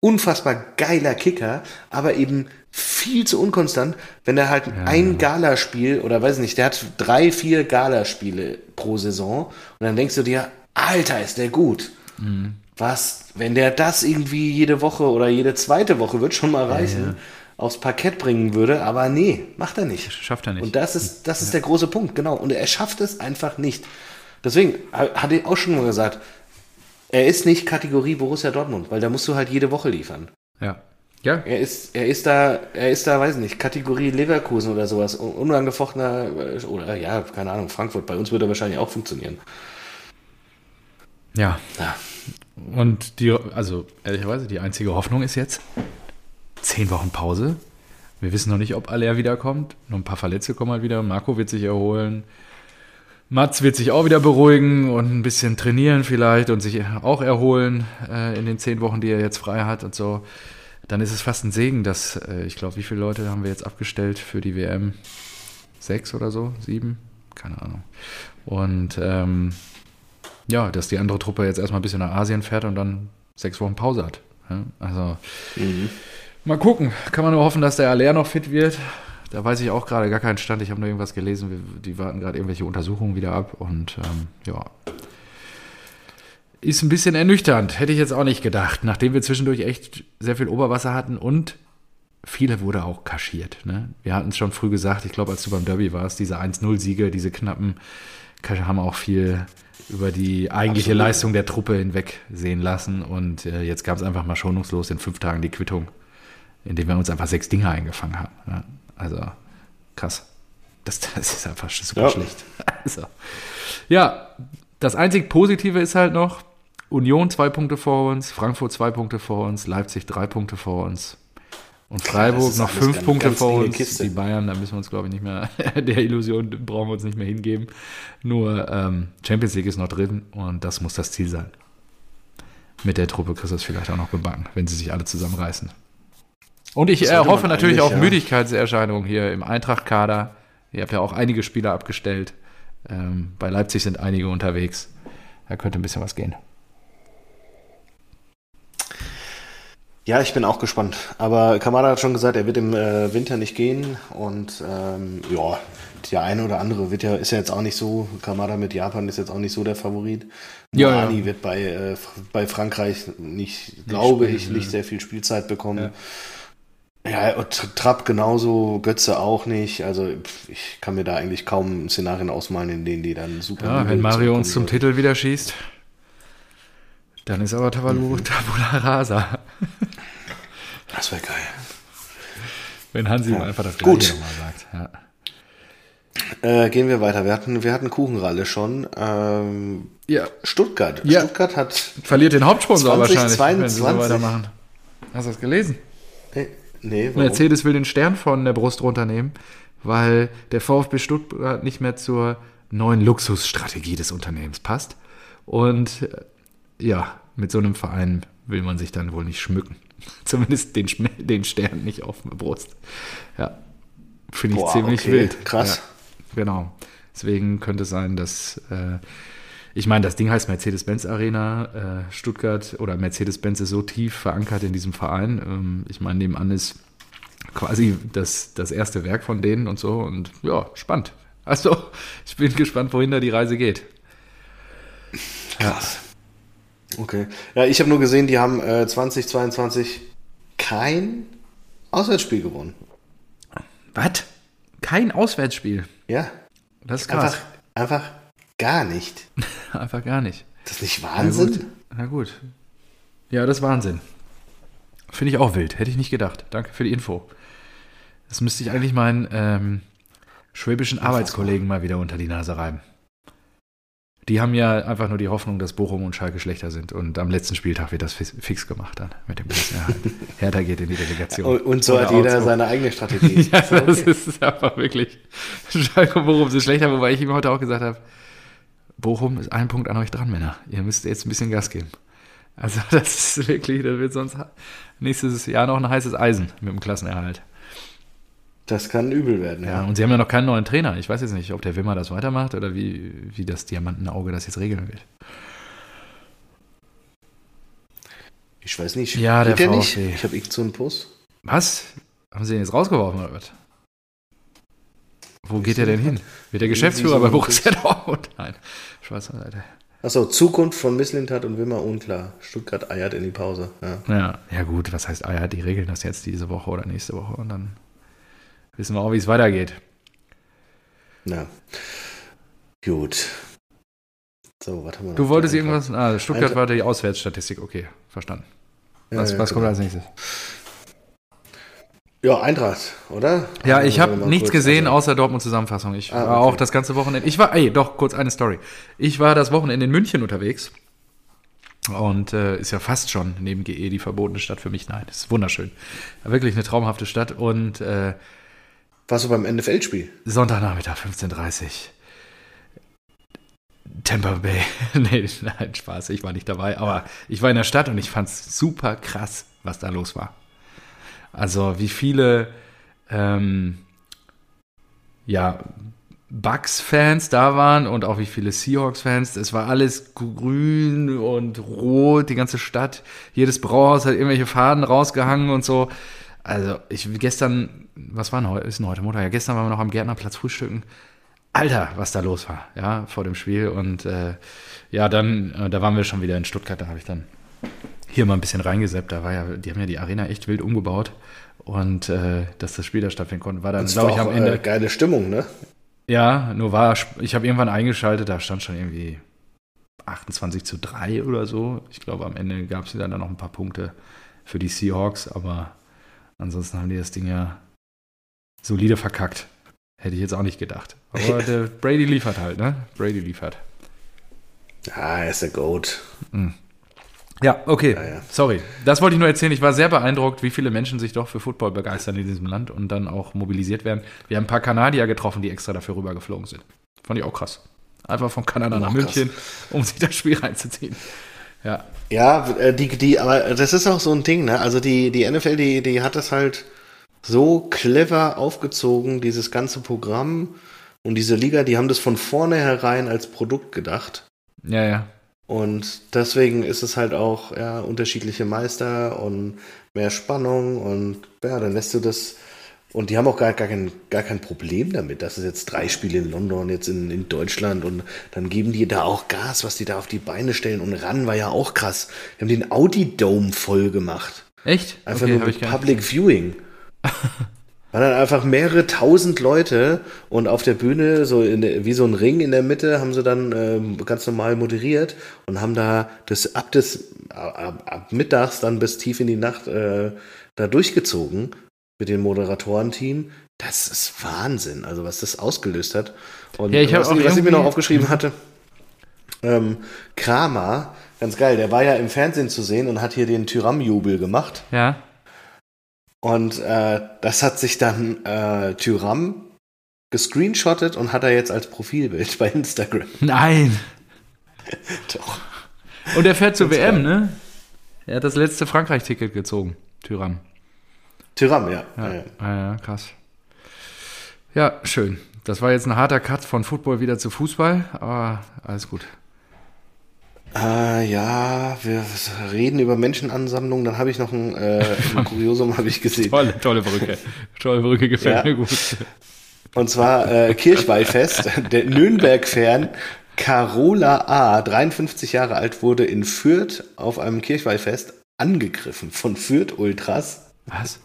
unfassbar geiler Kicker, aber eben viel zu unkonstant, wenn er halt ein Galaspiel oder weiß nicht, der hat drei, vier Galaspiele pro Saison und dann denkst du dir, Alter, ist der gut. Mhm. Was, wenn der das irgendwie jede Woche oder jede zweite Woche wird schon mal reichen, aufs Parkett bringen würde, aber nee, macht er nicht. Schafft er nicht. Und das ist, das ist der große Punkt, genau. Und er schafft es einfach nicht. Deswegen ha- hatte ich auch schon mal gesagt, er ist nicht Kategorie Borussia Dortmund, weil da musst du halt jede Woche liefern. ja. Ja, Er ist, er ist da, er ist da, weiß nicht, Kategorie Leverkusen oder sowas, un- unangefochtener, äh, oder ja, keine Ahnung, Frankfurt. Bei uns würde er wahrscheinlich auch funktionieren. ja. Ja. Und die, also ehrlicherweise, die einzige Hoffnung ist jetzt zehn Wochen Pause. Wir wissen noch nicht, ob Aller wiederkommt. Nur ein paar Verletzte kommen halt wieder. Marco wird sich erholen. Mats wird sich auch wieder beruhigen und ein bisschen trainieren vielleicht und sich auch erholen äh, in den zehn Wochen, die er jetzt frei hat und so. Dann ist es fast ein Segen, dass, äh, ich glaube, wie viele Leute haben wir jetzt abgestellt für die WM? Sechs oder so? Sieben? Keine Ahnung. Und ähm, ja, dass die andere Truppe jetzt erstmal ein bisschen nach Asien fährt und dann sechs Wochen Pause hat. Ja, also mal gucken. Kann man nur hoffen, dass der Aller noch fit wird. Da weiß ich auch gerade gar keinen Stand. Ich habe nur irgendwas gelesen. Wir- Die warten gerade irgendwelche Untersuchungen wieder ab. Und ähm, ja, ist ein bisschen ernüchternd. Hätte ich jetzt auch nicht gedacht. Nachdem wir zwischendurch echt sehr viel Oberwasser hatten und viele wurde auch kaschiert. Ne? Wir hatten es schon früh gesagt. Ich glaube, als du beim Derby warst, diese 1-0-Siege, diese knappen, haben auch viel über die eigentliche Absolut. Leistung der Truppe hinweg sehen lassen. Und äh, jetzt gab es einfach mal schonungslos in fünf Tagen die Quittung, indem wir uns einfach sechs Dinge eingefangen haben. Ja? Also krass. Das, das ist einfach super Ja. schlecht. (laughs) Also, ja, das einzig Positive ist halt noch, Union zwei Punkte vor uns, Frankfurt zwei Punkte vor uns, Leipzig drei Punkte vor uns und Freiburg noch fünf ganz- Punkte ganz vor uns. Kiste. Die Bayern, da müssen wir uns, glaube ich, nicht mehr, (laughs) der Illusion brauchen wir uns nicht mehr hingeben. Nur ähm, Champions League ist noch drin und das muss das Ziel sein. Mit der Truppe kriegst du es vielleicht auch noch gebacken, wenn sie sich alle zusammenreißen. Und ich äh, hoffe natürlich auf ja. Müdigkeitserscheinungen hier im Eintracht-Kader. Ihr habt ja auch einige Spieler abgestellt. Ähm, bei Leipzig sind einige unterwegs. Da könnte ein bisschen was gehen. Ja, ich bin auch gespannt. Aber Kamada hat schon gesagt, er wird im äh, Winter nicht gehen. Und ähm, ja, der eine oder andere wird ja, ist ja jetzt auch nicht so. Kamada mit Japan ist jetzt auch nicht so der Favorit. Ja, Moani ja. wird bei, äh, bei Frankreich nicht, glaube spielen, ich, nicht sehr viel Spielzeit bekommen. Ja, Tr- Trapp genauso, Götze auch nicht. Also ich kann mir da eigentlich kaum Szenarien ausmalen, in denen die dann super. Ja, wenn Mario uns zum. Titel wieder schießt, dann ist aber Tavalu Tabula Rasa. (laughs) Das wäre geil. Wenn Hansi ihm Ja. einfach das. Gleiche nochmal sagt. Ja. Äh, gehen wir weiter. Wir hatten, wir hatten Kuchenralle schon. Ähm, ja. Stuttgart. Ja. Stuttgart hat Verliert den Hauptsponsor 20, wahrscheinlich, wenn sie so 22. weitermachen. Hast du das gelesen? Nee, nee? Mercedes will den Stern von der Brust runternehmen, weil der VfB Stuttgart nicht mehr zur neuen Luxusstrategie des Unternehmens passt. Und äh, ja, mit so einem Verein will man sich dann wohl nicht schmücken. (laughs) Zumindest den, den Stern nicht auf der Brust. Ja, finde ich Boah, ziemlich okay, wild. krass. Ja, genau. Deswegen könnte es sein, dass äh, ich meine, das Ding heißt Mercedes-Benz Arena. Äh, Stuttgart oder Mercedes-Benz ist so tief verankert in diesem Verein. Ähm, ich meine, nebenan ist quasi das, das erste Werk von denen und so. Und ja, spannend. Also, (laughs) ich bin gespannt, wohin da die Reise geht. Krass. Okay. Ja, ich habe nur gesehen, die haben äh, 2022 kein Auswärtsspiel gewonnen. Was? Kein Auswärtsspiel. Ja. Das ist krass. Einfach, einfach gar nicht. (laughs) Einfach, gar nicht. Das ist nicht Na Wahnsinn? gut. Na gut. Ja, das ist Wahnsinn. Finde ich auch wild. Hätte ich nicht gedacht. Danke für die Info. Das müsste ich eigentlich meinen ähm, schwäbischen Arbeitskollegen mal wieder unter die Nase reiben. Die haben ja einfach nur die Hoffnung, dass Bochum und Schalke schlechter sind. Und am letzten Spieltag wird das fix gemacht dann mit dem Klassenerhalt. (laughs) Hertha geht in die Delegation. Und so hat jeder Augsburg. seine eigene Strategie. (laughs) ja, das ist einfach wirklich. Schalke und Bochum sind schlechter, wobei ich ihm heute auch gesagt habe, Bochum ist ein Punkt an euch dran, Männer. Ihr müsst jetzt ein bisschen Gas geben. Also (laughs) das ist wirklich, das wird sonst nächstes Jahr noch ein heißes Eisen mit dem Klassenerhalt. Das kann übel werden, ja. ja. Und sie haben ja noch keinen neuen Trainer. Ich weiß jetzt nicht, ob der Wimmer das weitermacht oder wie, wie das Diamantenauge das jetzt regeln wird. Ich weiß nicht. Ja, der, der nicht? Ich habe so einen Puss. Was? Haben sie ihn jetzt rausgeworfen oder was? Wo geht er denn hin? Wird der Geschäftsführer bei Borussia Dortmund? (laughs) Nein, Schweizer Seite. Achso, Zukunft von Misslintat und Wimmer unklar. Stuttgart eiert in die Pause. Ja. ja, ja gut, was heißt eiert? Die regeln das jetzt diese Woche oder nächste Woche und dann wissen wir auch, wie es weitergeht. Ja. Gut. So, was haben wir Du wolltest irgendwas. Ah, Stuttgart Eintra war die Auswärtsstatistik. Okay, verstanden. Was, ja, ja, was kommt genau. als nächstes? Ja, Eintracht, oder? Ja, ich habe nichts gesehen also. außer Dortmund-Zusammenfassung. Ich ah, war okay. auch das ganze Wochenende. Ich war, ey, doch, kurz eine Story. Ich war das Wochenende in München unterwegs. Und äh, ist ja fast schon neben GE die verbotene Stadt für mich. Nein, ist wunderschön. Wirklich eine traumhafte Stadt. Und äh, warst du beim NFL-Spiel? Sonntagnachmittag, 15.30 Uhr. Tampa Bay. (laughs) nee, nein, Spaß, ich war nicht dabei. Aber ich war in der Stadt und ich fand es super krass, was da los war. Also wie viele ähm, ja, Bucks-Fans da waren und auch wie viele Seahawks-Fans. Es war alles grün und rot, die ganze Stadt. Jedes Brauhaus hat irgendwelche Faden rausgehangen und so. Also ich gestern, was war denn heute? Ist denn heute Montag? Ja, gestern waren wir noch am Gärtnerplatz frühstücken. Alter, was da los war, ja, vor dem Spiel. Und äh, ja, dann, äh, da waren wir schon wieder in Stuttgart, da habe ich dann hier mal ein bisschen reingeseppt. Da war ja, die haben ja die Arena echt wild umgebaut. Und äh, dass das Spiel da stattfinden konnte, war dann, glaube ich, am Ende. Äh, geile Stimmung, ne? Ja, nur war, ich habe irgendwann eingeschaltet, da stand schon irgendwie 28 zu 3 oder so. Ich glaube, am Ende gab es dann noch ein paar Punkte für die Seahawks, aber ansonsten haben die das Ding ja solide verkackt. Hätte ich jetzt auch nicht gedacht. Aber der Brady liefert halt, ne? Brady liefert. Ah, er ist der Goat. Mhm. Ja, okay. Ja, ja. Sorry. Das wollte ich nur erzählen. Ich war sehr beeindruckt, wie viele Menschen sich doch für Football begeistern in diesem Land und dann auch mobilisiert werden. Wir haben ein paar Kanadier getroffen, die extra dafür rübergeflogen sind. Fand ich auch krass. Einfach von Kanada nach München, um sich das Spiel reinzuziehen. Ja. Ja, äh, die, die, aber das ist auch so ein Ding, ne? Also die, die NFL, die, die hat das halt so clever aufgezogen, dieses ganze Programm und diese Liga, die haben das von vornherein als Produkt gedacht. Ja, ja. Und deswegen ist es halt auch ja, unterschiedliche Meister und mehr Spannung und ja, dann lässt du das. Und die haben auch gar, gar, kein, gar kein Problem damit, dass es jetzt drei Spiele in London, jetzt in, in Deutschland und dann geben die da auch Gas, was die da auf die Beine stellen. Und ran war ja auch krass. Wir haben den Audi Dome voll gemacht. Echt? Einfach okay, nur mit Public Viewing. (laughs) waren dann einfach mehrere tausend Leute und auf der Bühne, so der, wie so ein Ring in der Mitte, haben sie dann äh, ganz normal moderiert und haben da das ab des ab, ab mittags dann bis tief in die Nacht äh, da durchgezogen mit dem Moderatorenteam. Das ist Wahnsinn, also was das ausgelöst hat. Und ja, ich was, auch was ich mir noch aufgeschrieben hatte, ähm, Kramer, ganz geil, der war ja im Fernsehen zu sehen und hat hier den Tyram-Jubel gemacht. Ja. Und äh, das hat sich dann äh, Tyram gescreenshottet und hat er jetzt als Profilbild (laughs) bei Instagram. Nein. (laughs) Doch. Und er fährt zur WM, ne? Er hat das letzte Frankreich-Ticket gezogen, Tyram. Tyram, ja. Ja, ja. ja, ja krass. Ja, schön. Das war jetzt ein harter Cut von Football wieder zu Fußball, aber alles gut. Äh, ja, wir reden über Menschenansammlungen. Dann habe ich noch ein, äh, ein (laughs) Kuriosum habe ich gesehen. Tolle, tolle Brücke. Tolle Brücke gefällt ja. mir gut. Und zwar äh, Kirchweihfest. (laughs) Der Nürnberg-Fan Carola A., 53 Jahre alt, wurde in Fürth auf einem Kirchweihfest angegriffen von Fürth-Ultras. Was?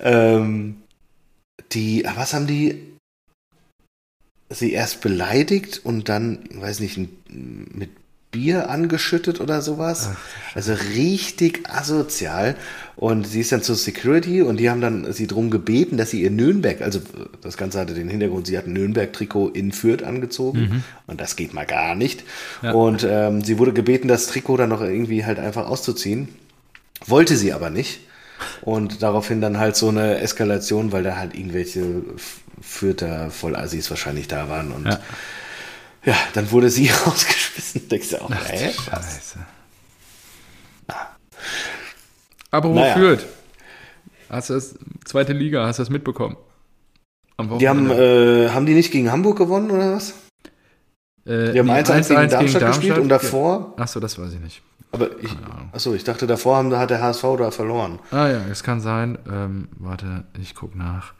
Ähm, die, was haben die? Sie erst beleidigt und dann, weiß nicht, mit Bier angeschüttet oder sowas. also richtig asozial. Und sie ist dann zur Security und die haben dann sie drum gebeten, dass sie ihr Nürnberg, also das Ganze hatte den Hintergrund, sie hat ein Nürnberg-Trikot in Fürth angezogen und das geht mal gar nicht. Ja. Und ähm, sie wurde gebeten, das Trikot dann noch irgendwie halt einfach auszuziehen. Wollte sie aber nicht. Und daraufhin dann halt so eine Eskalation, weil da halt irgendwelche Fürther Vollassis wahrscheinlich da waren. Und ja, Ja. dann wurde sie (laughs) rausgeschmissen. Denkst du auch, hä? Scheiße. Aber wo Naja. führt? Hast du das, zweite Liga, hast du das mitbekommen? Am Die haben, Wochenende. äh, haben die nicht gegen Hamburg gewonnen oder was? Äh, Die haben nee, 1-1 gegen Darmstadt gespielt und davor, Achso, das weiß ich nicht. Aber ich, achso, ich dachte, davor haben, hat der HSV da verloren. Ah ja, es kann sein. Ähm, warte, ich gucke nach.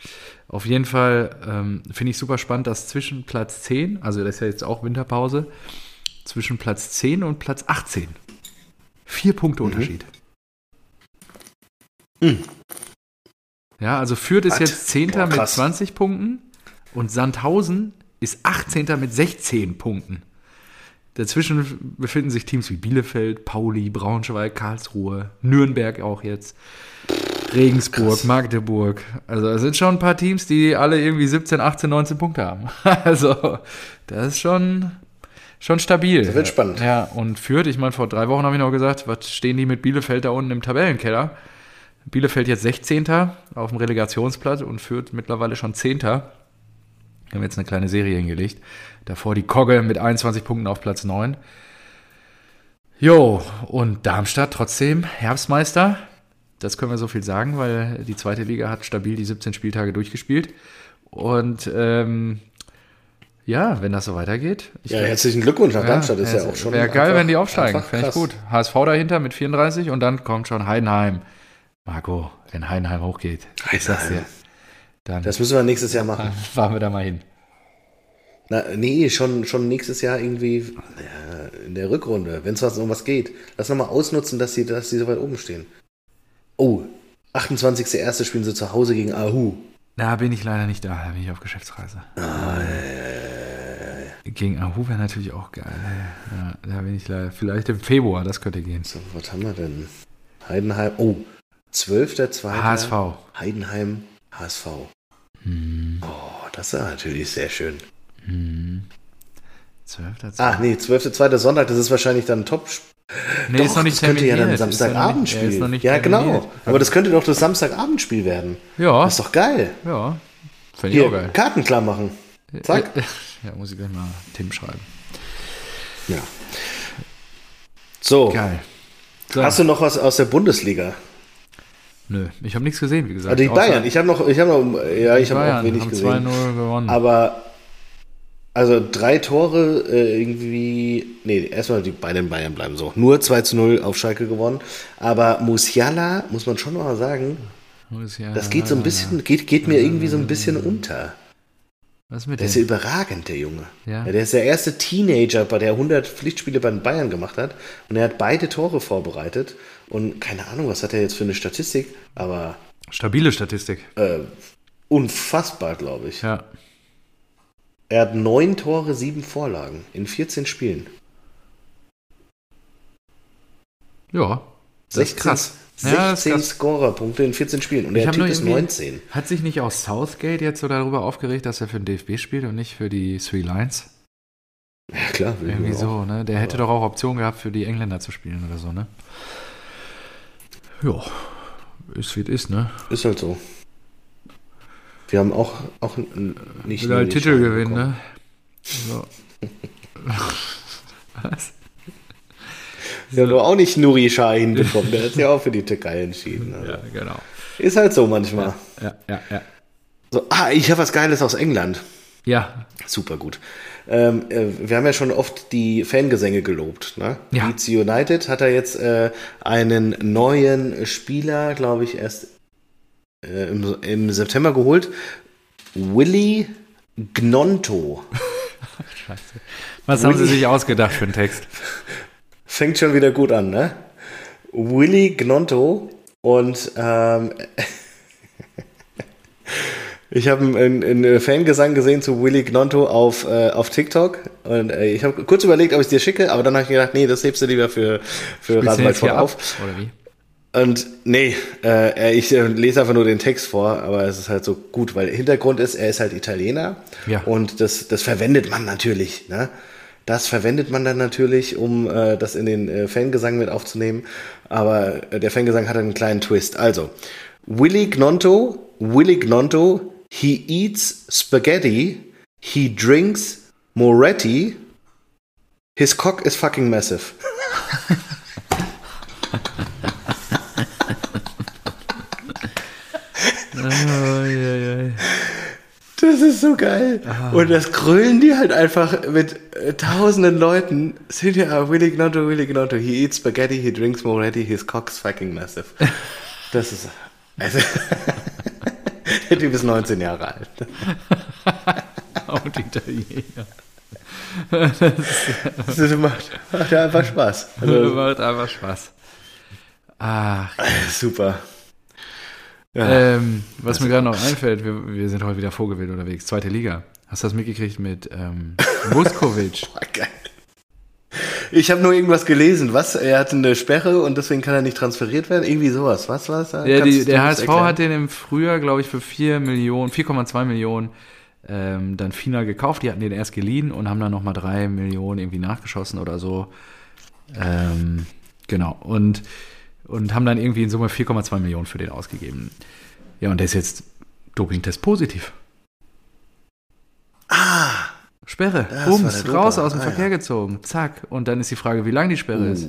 Auf jeden Fall ähm, finde ich super spannend, dass zwischen Platz 10, also das ist ja jetzt auch Winterpause, zwischen Platz 10 und Platz 18 vier Punkte Mhm. Unterschied. Hm. Ja, also Fürth ist jetzt 10. Boah, mit krass. 20 Punkten und Sandhausen ist 18. mit 16 Punkten. Dazwischen befinden sich Teams wie Bielefeld, Pauli, Braunschweig, Karlsruhe, Nürnberg auch jetzt, Regensburg, Krass. Magdeburg. Also es sind schon ein paar Teams, die alle irgendwie 17, 18, 19 Punkte haben. (laughs) Also das ist schon, schon stabil. Das wird spannend. Ja, und Fürth, ich meine, vor drei Wochen habe ich noch gesagt, was stehen die mit Bielefeld da unten im Tabellenkeller? Bielefeld jetzt 16. auf dem Relegationsplatz und Fürth mittlerweile schon 10. Wir haben jetzt eine kleine Serie hingelegt. Davor die Kogge mit 21 Punkten auf Platz 9. Jo, und Darmstadt trotzdem Herbstmeister. Das können wir so viel sagen, weil die zweite Liga hat stabil die 17 Spieltage durchgespielt. Und ähm, ja, wenn das so weitergeht. Ja, herzlichen Glückwunsch nach Darmstadt, ist ja auch schon. Wäre geil, wenn die aufsteigen. Fände ich gut. HSV dahinter mit 34 und dann kommt schon Heidenheim. Marco, wenn Heidenheim hochgeht, ich sag's dir, Heidenheim. dann Das müssen wir nächstes Jahr machen. (laughs) fahren wir da mal hin. Na, nee, schon, schon nächstes Jahr irgendwie ja, in der Rückrunde, wenn es was um was geht. Lass nochmal ausnutzen, dass sie, dass sie so weit oben stehen. Oh, 28.01. spielen sie zu Hause gegen Ahu. Da bin ich leider nicht da, da bin ich auf Geschäftsreise. Ah, Gegen Ahu wäre natürlich auch geil. Ja, da bin ich leider. Vielleicht im Februar, das könnte gehen. So, was haben wir denn? Heidenheim. Oh, 12.02. HSV. Heidenheim, HSV. Hm, Oh, das ist natürlich sehr schön. Hm. 12. Ah, nee, 12.02. Sonntag, das ist wahrscheinlich dann ein Top. nee, Doch, das könnte ja dann terminiert. Ist ja noch nicht- Samstagabendspiel. ist noch nicht Ja, genau. Aber das könnte doch das Samstagabendspiel werden. Ja, Das ist doch geil. ja. Fände ich auch geil. Karten klar machen. Zack. Ja, muss ich gleich mal Tim schreiben. Ja. So, Geil. So, hast du noch was aus der Bundesliga? nö, ich habe nichts gesehen, wie gesagt. Also die Bayern, ich habe noch, ich habe noch, ja, ich habe auch wenig haben gesehen. 2-0 gewonnen. Aber also drei Tore äh, irgendwie, nee, erstmal die bei den Bayern bleiben so. Nur 2 zu 0 auf Schalke gewonnen. Aber Musiala, muss man schon mal sagen, Muss ja- das geht so ein bisschen, geht, geht mir irgendwie so ein bisschen unter. Was mit Der ist ja überragend, der Junge. Ja. der ist der erste Teenager, bei der 100 Pflichtspiele bei den Bayern gemacht hat. Und er hat beide Tore vorbereitet. Und keine Ahnung, was hat er jetzt für eine Statistik, aber Stabile Statistik. äh, unfassbar, glaube ich. Ja. Er hat neun Tore, sieben Vorlagen in 14 Spielen. Ja. Das ist 16, krass. 16 Ja, ist krass. Scorerpunkte in 14 Spielen. Und Ich der Typ nur ist irgendwie- 19. Hat sich nicht aus Southgate jetzt so darüber aufgeregt, dass er für den DFB spielt und nicht für die Three Lions? Ja, klar. Irgendwie mir auch. so, ne? Der hätte doch auch Option gehabt, für die Engländer zu spielen oder so, ne? Ja. Ist wie es ist, ne? Ist halt so. Wir haben auch, auch nicht nur halt die Titel gewinnen, ne? So. Was? Wir haben doch auch nicht Nuri Sahin bekommen. Der hat sich ja auch für die Türkei entschieden. Also. Ja, genau. Ist halt so manchmal. Ja, ja, ja. So, ah, ich habe was Geiles aus England. Ja, Super gut. Ähm, äh, wir haben ja schon oft die Fangesänge gelobt. Ne? Ja. Leeds United hat er jetzt äh, einen neuen Spieler, glaube ich, erst äh, im, im September geholt. Willy Gnonto. (laughs) scheiße. Was haben Sie sich ausgedacht für einen Text? (laughs) Fängt schon wieder gut an, ne? Willy Gnonto und ähm, (laughs) Ich habe einen, einen Fangesang gesehen zu Willy Gnonto auf, äh, auf TikTok und äh, ich habe kurz überlegt, ob ich es dir schicke, aber dann habe ich gedacht, nee, das hebst du lieber für, für Rasenballsport auf. Oder wie? Und nee, äh, ich äh, lese einfach nur den Text vor, aber es ist halt so gut, weil Hintergrund ist, er ist halt Italiener ja. und das, das verwendet man natürlich. Ne? Das verwendet man dann natürlich, um äh, das in den äh, Fangesang mit aufzunehmen. Aber äh, der Fangesang hat einen kleinen Twist. Also, Willy Gnonto, Willy Gnonto, he eats spaghetti, he drinks Moretti, his cock is fucking massive. (laughs) Das ist so geil. Ah. Und das krölen die halt einfach mit äh, tausenden Leuten. Sind ja Willy Gnotto, Willy Gnotto. He eats spaghetti, he drinks Moretti, his cock's fucking massive. (laughs) Das ist. Also, (laughs) der Typ ist 19 Jahre alt. (laughs) Und Italiener. Das, das macht, macht ja einfach Spaß. Also, macht einfach Spaß. Ach. Super. Ja. Ähm, was mir gerade noch einfällt, wir, wir, sind heute wieder vorgewählt unterwegs. Zweite Liga. Hast du das mitgekriegt mit ähm, (laughs) Vuskovic? ich habe nur irgendwas gelesen. Was? Er hatte eine Sperre und deswegen kann er nicht transferiert werden? Irgendwie sowas. Was war es? Ja, die, der HSV erklären? hat den im Frühjahr, glaube ich, für 4 Millionen, 4,2 Millionen ähm, dann final gekauft. Die hatten den erst geliehen und haben dann nochmal 3 Millionen irgendwie nachgeschossen oder so. Ähm, genau. Und und haben dann irgendwie in Summe 4,2 Millionen für den ausgegeben. Ja, und der ist jetzt Dopingtest positiv. Ah! Sperre, bums, raus aus dem ah, Verkehr ja. gezogen, zack. Und dann ist die Frage, wie lang die Sperre uh. ist.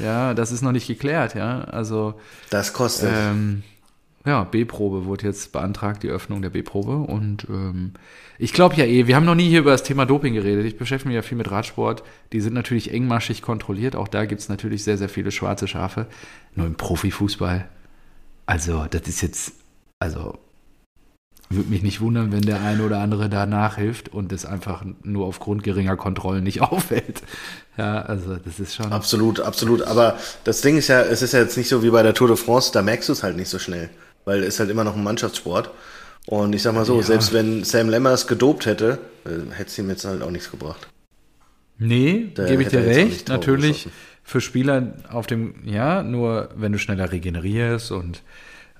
Ja, das ist noch nicht geklärt, ja. Also. Das kostet. Ähm, ja, B-Probe wurde jetzt beantragt, die Öffnung der B-Probe. Und ähm, ich glaube ja eh, wir haben noch nie hier über das Thema Doping geredet. Ich beschäftige mich ja viel mit Radsport. Die sind natürlich engmaschig kontrolliert. Auch da gibt es natürlich sehr, sehr viele schwarze Schafe. Nur im Profifußball. Also, das ist jetzt, also, würde mich nicht wundern, wenn der eine oder andere da nachhilft und es einfach nur aufgrund geringer Kontrollen nicht (laughs) auffällt. Ja, also das ist schon. Absolut, absolut. Aber das Ding ist ja, es ist ja jetzt nicht so wie bei der Tour de France, da merkst du es halt nicht so schnell weil es halt immer noch ein Mannschaftssport. Und ich sag mal so, ja. selbst wenn Sam Lemmers gedopt hätte, äh, hätte es ihm jetzt halt auch nichts gebracht. Nee, gebe ich dir recht. Natürlich für Spieler auf dem, ja, nur wenn du schneller regenerierst und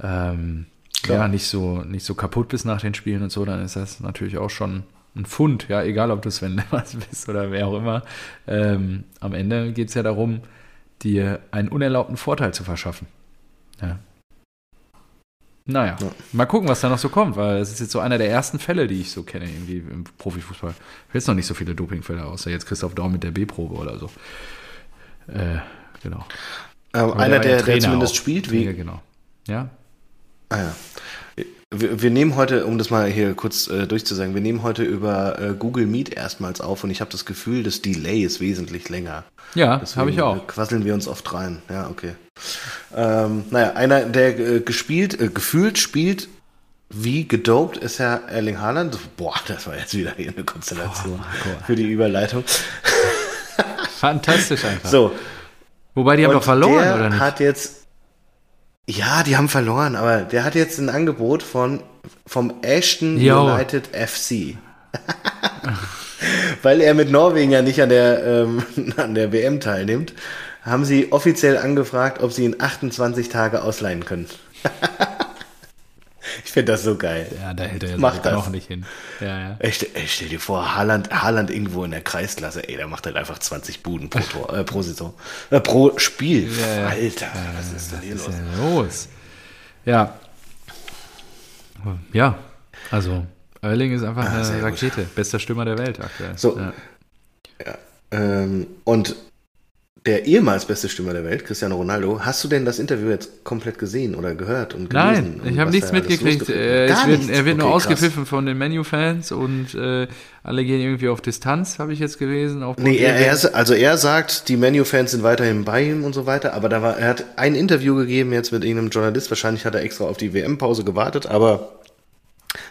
ähm, ja, nicht so, nicht so kaputt bist nach den Spielen und so, dann ist das natürlich auch schon ein Fund, ja, egal ob du Sven (laughs) Lemmers bist oder wer auch immer. Ähm, am Ende geht es ja darum, dir einen unerlaubten Vorteil zu verschaffen. Ja. Naja, ja. mal gucken, was da noch so kommt, weil es ist jetzt so einer der ersten Fälle, die ich so kenne, irgendwie im Profifußball. Jetzt noch nicht so viele Dopingfälle, außer jetzt Christoph Daum mit der B-Probe oder so. Äh, genau. Ähm, einer, der, der, der zumindest auch. spielt, wie. Ja, genau. Ja. Ah ja. Wir, wir, nehmen heute, um das mal hier kurz äh, durchzusagen, wir nehmen heute über äh, Google Meet erstmals auf und ich habe das Gefühl, das Delay ist wesentlich länger. Ja, habe ich auch. Quasseln wir uns oft rein. Ja, okay. Ähm, naja, einer, der äh, gespielt, äh, gefühlt spielt wie gedopt, ist ja Erling Haaland. Boah, das war jetzt wieder hier eine Konstellation Boah, für die Überleitung. Fantastisch einfach. So. Wobei die haben doch verloren, der oder nicht? hat jetzt ja, die haben verloren, aber der hat jetzt ein Angebot von vom Ashton Yo. United FC. (laughs) Weil er mit Norwegen ja nicht an der, ähm, (laughs) an der WM teilnimmt, haben sie offiziell angefragt, ob sie ihn 28 Tage ausleihen können. (laughs) Ich finde das so geil. Ja, da hält er ja macht noch nicht hin. Ja, ja. Ich, ich stell dir vor, Haaland, Haaland irgendwo in der Kreisklasse, ey, der macht halt einfach 20 Buden pro, Tor, äh, pro Saison. Äh, pro Spiel. Ja. Alter, was ist denn hier los? los? Ja. Ja, also Erling ist einfach ah, eine Rakete. Gut. Bester Stürmer der Welt aktuell. So. Ja. ja ähm, und der ehemals beste Stürmer der Welt, Cristiano Ronaldo. Hast du denn das Interview jetzt komplett gesehen oder gehört und gelesen? Nein, ich habe nichts mitgekriegt. Äh, wird, Er wird okay, nur ausgepfiffen von den Menu-Fans und äh, alle gehen irgendwie auf Distanz, habe ich jetzt gelesen. nee, er, er, also er sagt, die Menu-Fans sind weiterhin bei ihm und so weiter, aber da war, er hat ein Interview gegeben jetzt mit irgendeinem Journalist. Wahrscheinlich hat er extra auf die WM-Pause gewartet, aber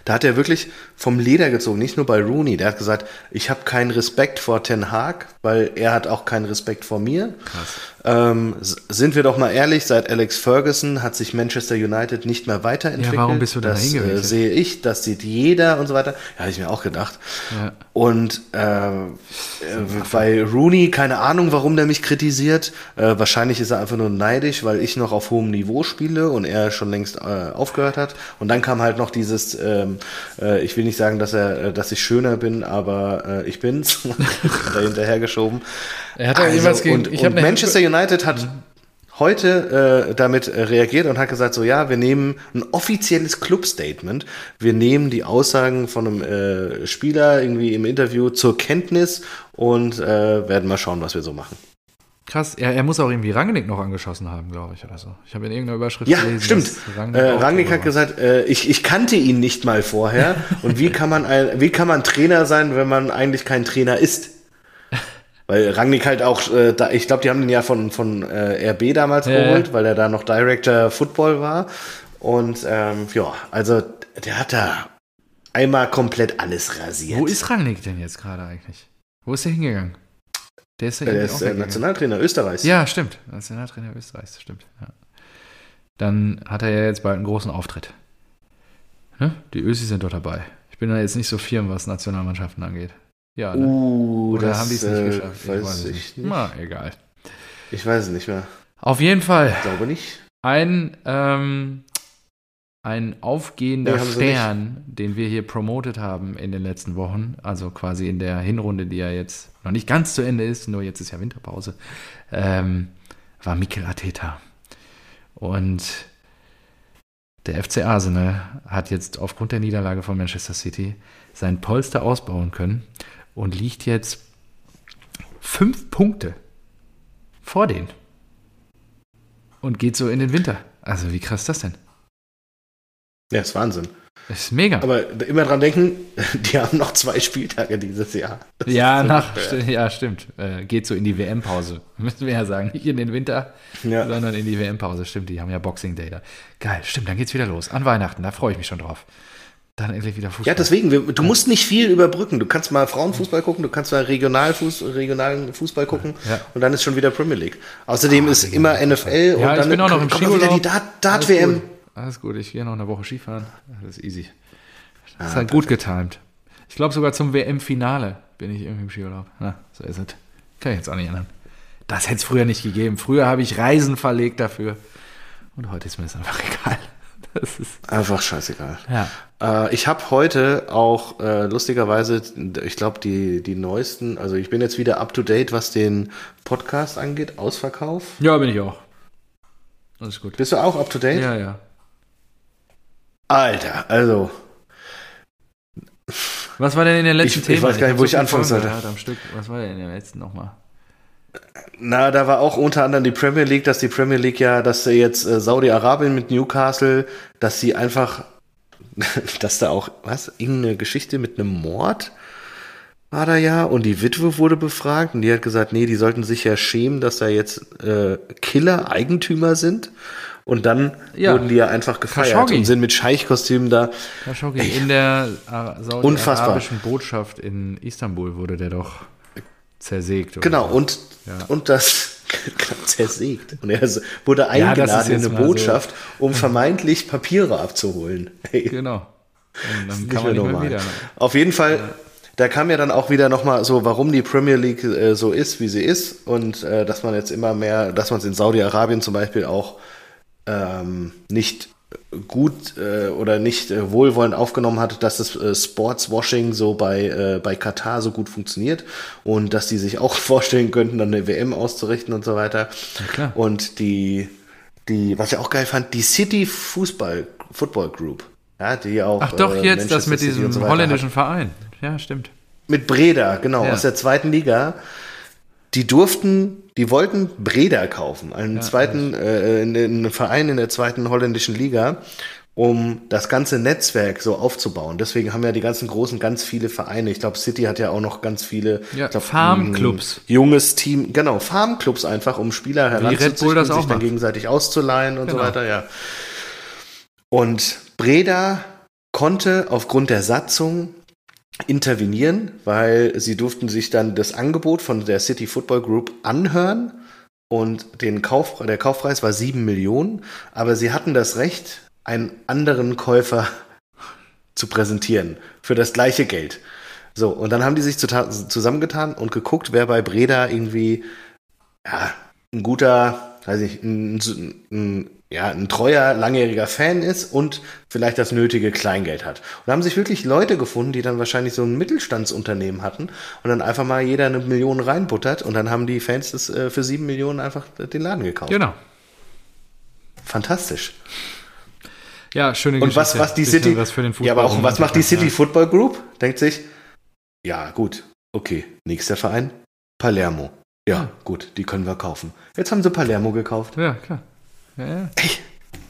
da hat er wirklich vom Leder gezogen, nicht nur bei Rooney. Der hat gesagt, ich habe keinen Respekt vor Ten Hag, weil er hat auch keinen Respekt vor mir. Krass. Ähm, sind wir doch mal ehrlich, seit Alex Ferguson hat sich Manchester United nicht mehr weiterentwickelt. Ja, warum bist du da Das äh, sehe ich, das sieht jeder und so weiter. Ja, habe ich mir auch gedacht. Ja. Und äh, äh, bei Rooney, keine Ahnung, warum der mich kritisiert. Äh, wahrscheinlich ist er einfach nur neidisch, weil ich noch auf hohem Niveau spiele und er schon längst äh, aufgehört hat. Und dann kam halt noch dieses, ähm, äh, ich will nicht sagen, dass er, äh, dass ich schöner bin, aber äh, ich bin's. (laughs) da hinterher geschoben. Er hat ja also, jeweils gegen. Und, ich und Manchester United hat heute äh, damit äh, reagiert und hat gesagt, so ja, wir nehmen ein offizielles Club-Statement, wir nehmen die Aussagen von einem äh, Spieler irgendwie im Interview zur Kenntnis und äh, werden mal schauen, was wir so machen. Krass, er, er muss auch irgendwie Rangnick noch angeschossen haben, glaube ich, oder so. Ich habe in irgendeiner Überschrift ja, gelesen. Stimmt. Rangnick, äh, Rangnick hat gesagt, äh, ich, ich kannte ihn nicht mal vorher. und wie kann man ein, wie kann man Trainer sein, wenn man eigentlich kein Trainer ist? Weil Rangnick halt auch, äh, da, ich glaube, die haben den ja von, von äh, RB damals ja, geholt, ja. weil er da noch Director Football war. Und ähm, ja, also der hat da einmal komplett alles rasiert. Wo ist Rangnick denn jetzt gerade eigentlich? Wo ist er hingegangen? Der ist, ja der ist Nationaltrainer Österreichs. Ja, stimmt. Nationaltrainer Österreichs, stimmt. Ja. Dann hat er ja jetzt bald einen großen Auftritt. Ne? Die Ösis sind dort dabei. Ich bin da jetzt nicht so firm, was Nationalmannschaften angeht. Ja, ne? Uh, Oder das, haben die es nicht äh, geschafft? Ich weiß, weiß ich nicht. nicht. Na, egal. Ich weiß es nicht mehr. Auf jeden Fall. Ich glaube nicht. Ein, ähm, ein aufgehender nee, Stern, den wir hier promotet haben in den letzten Wochen, also quasi in der Hinrunde, die ja jetzt noch nicht ganz zu Ende ist, nur jetzt ist ja Winterpause, ähm, war Mikel Arteta. Und der FC Arsenal hat jetzt aufgrund der Niederlage von Manchester City sein Polster ausbauen können und liegt jetzt fünf Punkte vor denen. Und geht so in den Winter. Also wie krass ist das denn? Ja, ist Wahnsinn. Das ist mega. Aber immer dran denken, (laughs) die haben noch zwei Spieltage dieses Jahr. Das ja, so nach, st ja, stimmt. Äh, geht so in die WM-Pause. (laughs) Müssen wir ja sagen. Nicht in den Winter, ja. sondern in die WM-Pause. Stimmt, die haben ja Boxing Day da. Geil, stimmt, dann geht's wieder los. An Weihnachten, da freue ich mich schon drauf dann endlich wieder Fußball. Ja, deswegen, wir, du musst nicht viel überbrücken. Du kannst mal Frauenfußball gucken, du kannst mal Regionalfuß, regionalen Fußball gucken ja. und dann ist schon wieder Premier League. Außerdem ah, ist immer NFL und ja, dann bin auch noch im kommt wieder die Dart-WM. Alles, Alles, gut, ich gehe noch eine Woche Skifahren. Das ist easy. Das ah, ist halt gut getimt. Ich glaube sogar zum WM-Finale bin ich irgendwie im Skiurlaub. Na, so ist es. Kann ich jetzt auch nicht ändern. Das hätte es früher nicht gegeben. Früher habe ich Reisen verlegt dafür. Und heute ist mir das einfach (laughs) egal. Einfach scheißegal. Ja. Äh, ich habe heute auch äh, lustigerweise, ich glaube, die, die neuesten, also ich bin jetzt wieder up to date, was den Podcast angeht, Ausverkauf. Ja, bin ich auch. Alles gut. Bist du auch up to date? Ja, ja. Alter, also. Was war denn in den letzten ich, Themen? Ich weiß gar nicht, wo ich anfangen sollte. Was war denn in den letzten nochmal? Na, da war auch unter anderem die Premier League, dass die Premier League ja, dass jetzt äh, Saudi-Arabien mit Newcastle, dass sie einfach, (laughs) dass da auch, was, irgendeine Geschichte mit einem Mord war da ja und die Witwe wurde befragt und die hat gesagt, nee, die sollten sich ja schämen, dass da jetzt äh, Killer Eigentümer sind. Und dann ja. wurden die ja einfach gefeiert Khashoggi. und sind mit Scheichkostümen da. Khashoggi. In der äh, saudi-arabischen Botschaft in Istanbul wurde der doch zersägt. Genau, und, ja. und das (laughs) zersägt. Und er wurde eingeladen ja, in eine Botschaft, so. um (laughs) vermeintlich Papiere abzuholen. Hey. Genau. Und dann kann man nicht mehr wieder. Ne? Auf jeden Fall, ja. da kam ja dann auch wieder nochmal so, warum die Premier League äh, so ist, wie sie ist. Und äh, dass man jetzt immer mehr, dass man es in Saudi-Arabien zum Beispiel auch ähm, nicht gut äh, oder nicht äh, wohlwollend aufgenommen hat, dass das äh, Sportswashing so bei, äh, bei Katar so gut funktioniert und dass die sich auch (laughs) vorstellen könnten, dann eine WM auszurichten und so weiter. Ja, und die, die, was ich auch geil fand, die City Fußball Football Group, ja, die auch. Ach doch, äh, jetzt das mit diesem so holländischen hat. Verein. Ja, stimmt. Mit Breda, genau, ja. aus der zweiten Liga. Die durften die wollten Breda kaufen, einen ja, zweiten, äh, einen Verein in der zweiten holländischen Liga, um das ganze Netzwerk so aufzubauen. Deswegen haben ja die ganzen großen ganz viele Vereine. Ich glaube, City hat ja auch noch ganz viele ja, Farmclubs. Junges Team, genau, Farmclubs einfach, um Spieler heranzuziehen, sich dann gegenseitig auszuleihen und genau. so weiter, ja. Und Breda konnte aufgrund der Satzung intervenieren, weil sie durften sich dann das Angebot von der City Football Group anhören und den Kauf, der Kaufpreis war 7 Millionen, aber sie hatten das Recht, einen anderen Käufer zu präsentieren für das gleiche Geld. So, und dann haben die sich zusammengetan und geguckt, wer bei Breda irgendwie ja, ein guter, weiß ich, ein, ein, ja, ein treuer, langjähriger Fan ist und vielleicht das nötige Kleingeld hat. Und da haben sich wirklich Leute gefunden, die dann wahrscheinlich so ein Mittelstandsunternehmen hatten und dann einfach mal jeder eine Million reinbuttert und dann haben die Fans das äh, für sieben Millionen einfach den Laden gekauft. Genau. Fantastisch. Ja, schöne Und was, was die City, was für den ja, aber auch was macht die City ja. Football Group? Denkt sich, ja, gut, okay, nächster Verein, Palermo. Ja, ja, gut, die können wir kaufen. Jetzt haben sie Palermo gekauft. Ja, klar. Ja. Ey,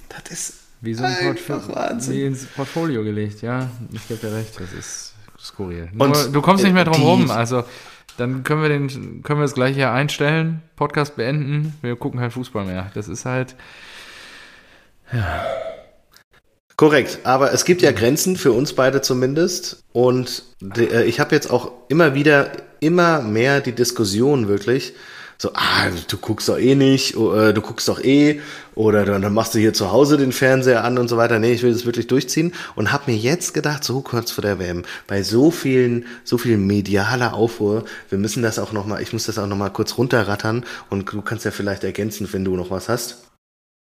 das ist wie so ein Portfolio, wie ins Portfolio gelegt, ja. Ich gebe dir recht, das ist skurril. Nur, Und du kommst nicht mehr drum rum, also dann können wir den, können wir das gleich hier einstellen, Podcast beenden, wir gucken kein Fußball mehr. Das ist halt, ja. Korrekt, aber es gibt ja Grenzen für uns beide zumindest. Und äh, ich habe jetzt auch immer wieder, immer mehr die Diskussion wirklich. So, ah, du guckst doch eh nicht, äh, du guckst doch eh, oder dann machst du hier zu Hause den Fernseher an und so weiter. Nee, ich will das wirklich durchziehen und habe mir jetzt gedacht, so kurz vor der WM, bei so vielen, so viel medialer Aufruhr, wir müssen das auch nochmal, ich muss das auch nochmal kurz runterrattern und du kannst ja vielleicht ergänzen, wenn du noch was hast.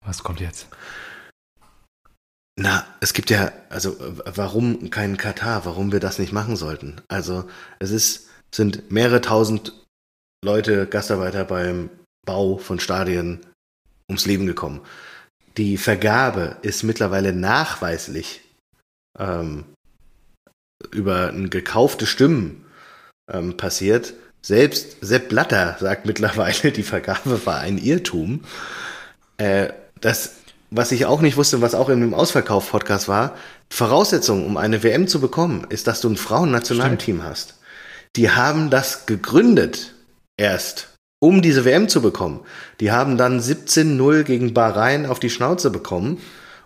Was kommt jetzt? Na, es gibt ja, also warum kein Katar, warum wir das nicht machen sollten? Also es ist, sind mehrere tausend Leute, Gastarbeiter beim Bau von Stadien ums Leben gekommen. Die Vergabe ist mittlerweile nachweislich ähm, über gekaufte Stimmen ähm, passiert. Selbst Sepp Blatter sagt (laughs) mittlerweile, die Vergabe war ein Irrtum. Äh, das was ich auch nicht wusste, was auch in dem Ausverkauf-Podcast war, Voraussetzung, um eine WM zu bekommen, ist, dass du ein Frauennationalteam hast. Die haben das gegründet erst, um diese WM zu bekommen. Die haben dann 17-0 gegen Bahrain auf die Schnauze bekommen.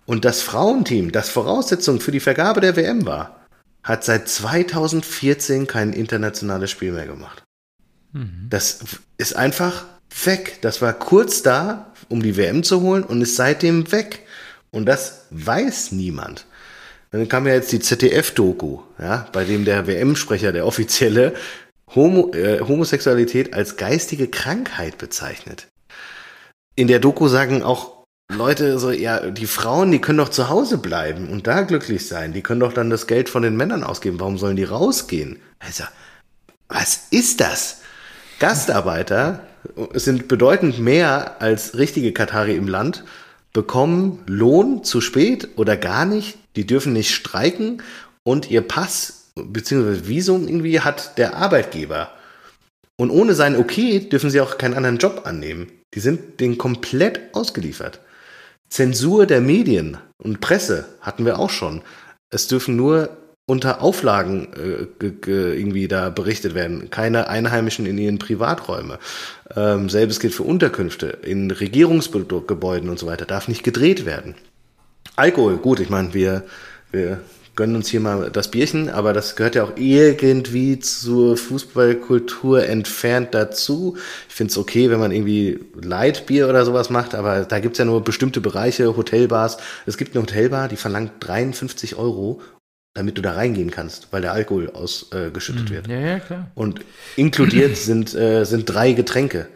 Und das Frauenteam, das Voraussetzung für die Vergabe der WM war, hat seit 2014 kein internationales Spiel mehr gemacht. Mhm. Das ist einfach weg. Das war kurz da, um die WM zu holen und ist seitdem weg. Und das weiß niemand. Dann kam ja jetzt die ZDF-Doku, ja, bei dem der WM-Sprecher, der offizielle, Homo, äh, Homosexualität als geistige Krankheit bezeichnet. In der Doku sagen auch Leute so, ja, die Frauen, die können doch zu Hause bleiben und da glücklich sein. Die können doch dann das Geld von den Männern ausgeben. Warum sollen die rausgehen? Also, was ist das? Gastarbeiter sind bedeutend mehr als richtige Katari im Land, bekommen Lohn zu spät oder gar nicht. Die dürfen nicht streiken und ihr Pass bzw. Visum irgendwie hat der Arbeitgeber. Und ohne sein Okay dürfen sie auch keinen anderen Job annehmen. Die sind den komplett ausgeliefert. Zensur der Medien und Presse hatten wir auch schon. Es dürfen nur unter Auflagen äh, irgendwie da berichtet werden. Keine Einheimischen in ihren Privaträume. Ähm, selbes gilt für Unterkünfte in Regierungsgebäuden und so weiter. Darf nicht gedreht werden. Alkohol, gut, ich meine, wir, wir gönnen uns hier mal das Bierchen, aber das gehört ja auch irgendwie zur Fußballkultur entfernt dazu. Ich finde es okay, wenn man irgendwie Lightbier oder sowas macht, aber da gibt's ja nur bestimmte Bereiche, Hotelbars. Es gibt eine Hotelbar, die verlangt 53 Euro damit du da reingehen kannst, weil der Alkohol ausgeschüttet äh, wird. Ja, ja, klar. Und inkludiert (clears throat) sind, äh, sind drei Getränke.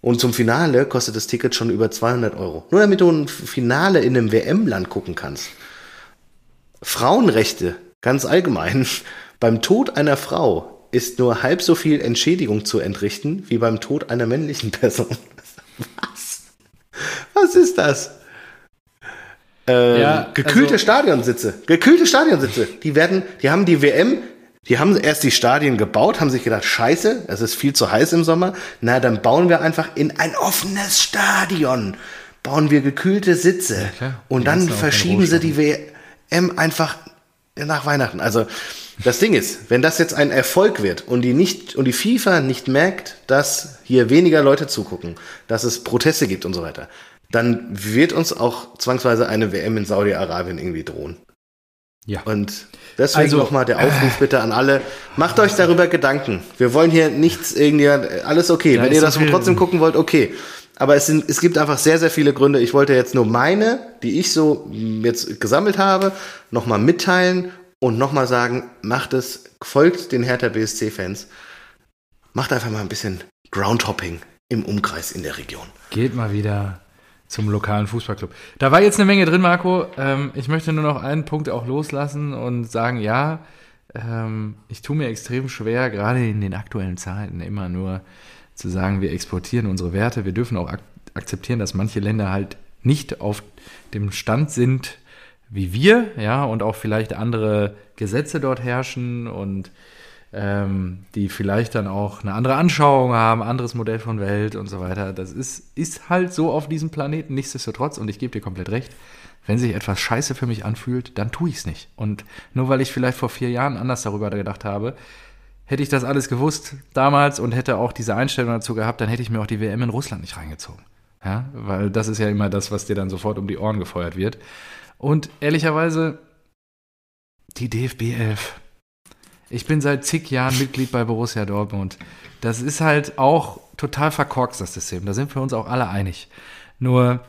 Und zum Finale kostet das Ticket schon über 200 Euro. Nur damit du ein Finale in einem WM-Land gucken kannst. Frauenrechte, ganz allgemein. Beim Tod einer Frau ist nur halb so viel Entschädigung zu entrichten wie beim Tod einer männlichen (laughs) Person. Was? Was ist das? Äh, ja, gekühlte also, Stadionsitze. Gekühlte Stadionsitze. Die werden, die haben die WM, die haben erst die Stadien gebaut, haben sich gedacht, scheiße, es ist viel zu heiß im Sommer. Na, dann bauen wir einfach in ein offenes Stadion. Bauen wir gekühlte Sitze. Ja, und dann verschieben sie die WM einfach nach Weihnachten. Also, das Ding ist, wenn das jetzt ein Erfolg wird und die nicht, und die FIFA nicht merkt, dass hier weniger Leute zugucken, dass es Proteste gibt und so weiter, dann wird uns auch zwangsweise eine WM in Saudi-Arabien irgendwie drohen. Ja. Und deswegen also, nochmal der Aufruf äh, bitte an alle, macht euch darüber Gedanken. Wir wollen hier nichts irgendwie, alles okay. Wenn ihr das trotzdem gucken wollt, okay. Aber es, sind, es gibt einfach sehr, sehr viele Gründe. Ich wollte jetzt nur meine, die ich so jetzt gesammelt habe, nochmal mitteilen und nochmal sagen, macht es, folgt den Hertha BSC-Fans. Macht einfach mal ein bisschen Groundhopping im Umkreis in der Region. Geht mal wieder zum lokalen Fußballclub. Da war jetzt eine Menge drin, Marco. Ähm, ich möchte nur noch einen Punkt auch loslassen und sagen, ja, ähm, ich tue mir extrem schwer, gerade in den aktuellen Zeiten immer nur zu sagen, wir exportieren unsere Werte. Wir dürfen auch ak akzeptieren, dass manche Länder halt nicht auf dem Stand sind wie wir, ja, und auch vielleicht andere Gesetze dort herrschen und ähm, die vielleicht dann auch eine andere Anschauung haben, anderes Modell von Welt und so weiter. Das ist, ist halt so auf diesem Planeten, nichtsdestotrotz, und ich gebe dir komplett recht, wenn sich etwas scheiße für mich anfühlt, dann tue ich es nicht. Und nur weil ich vielleicht vor vier Jahren anders darüber gedacht habe, hätte ich das alles gewusst damals und hätte auch diese Einstellung dazu gehabt, dann hätte ich mir auch die WM in Russland nicht reingezogen. Ja, weil das ist ja immer das, was dir dann sofort um die Ohren gefeuert wird. Und ehrlicherweise, die DFB 11. Ich bin seit zig Jahren Mitglied bei Borussia Dortmund. Das ist halt auch total verkorkst, das System. Da sind wir uns auch alle einig. Nur,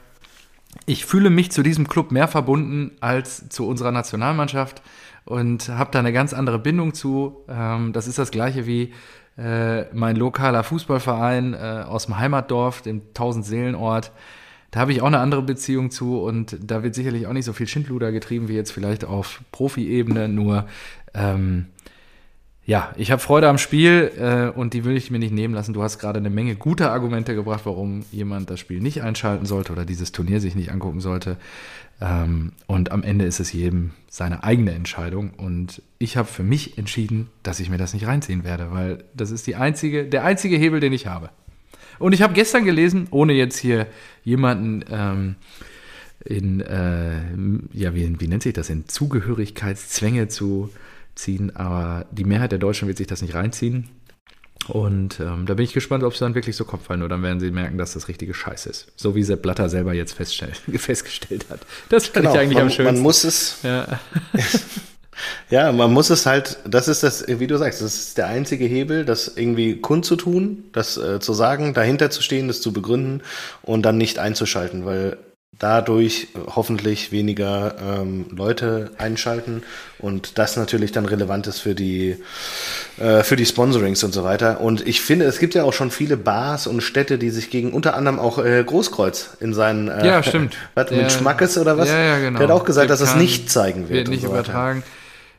ich fühle mich zu diesem Club mehr verbunden als zu unserer Nationalmannschaft und habe da eine ganz andere Bindung zu. Ähm, das ist das gleiche wie äh, mein lokaler Fußballverein äh, aus dem Heimatdorf, dem Tausendseelenort. Da habe ich auch eine andere Beziehung zu und da wird sicherlich auch nicht so viel Schindluder getrieben wie jetzt vielleicht auf Profi-Ebene. Nur ähm, ja, ich habe Freude am Spiel äh, und die will ich mir nicht nehmen lassen. Du hast gerade eine Menge guter Argumente gebracht, warum jemand das Spiel nicht einschalten sollte oder dieses Turnier sich nicht angucken sollte. Ähm, und am Ende ist es jedem seine eigene Entscheidung. Und ich habe für mich entschieden, dass ich mir das nicht reinziehen werde, weil das ist die einzige, der einzige Hebel, den ich habe. Und ich habe gestern gelesen, ohne jetzt hier jemanden ähm, in, äh, ja, wie, wie nennt sich das, in Zugehörigkeitszwänge zu ziehen, aber die Mehrheit der Deutschen wird sich das nicht reinziehen. Und ähm, da bin ich gespannt, ob sie dann wirklich so kommt, weil nur dann werden sie merken, dass das richtige Scheiß ist. So wie Sepp Blatter selber jetzt (laughs) festgestellt hat. Das fand genau, ich eigentlich man, am schönsten. Man muss es. Ja. (laughs) ja, man muss es halt, das ist das, wie du sagst, das ist der einzige Hebel, das irgendwie kundzutun, das äh, zu sagen, dahinter zu stehen, das zu begründen und dann nicht einzuschalten, weil dadurch hoffentlich weniger ähm, Leute einschalten und das natürlich dann relevant ist für die äh, für die Sponsorings und so weiter. Und ich finde, es gibt ja auch schon viele Bars und Städte, die sich gegen unter anderem auch äh, Großkreuz in seinen äh, ja stimmt (laughs) was der, mit Schmackes oder was? Ja, ja, genau. Der hat auch gesagt, dass es nicht zeigen wird. Wird nicht so übertragen.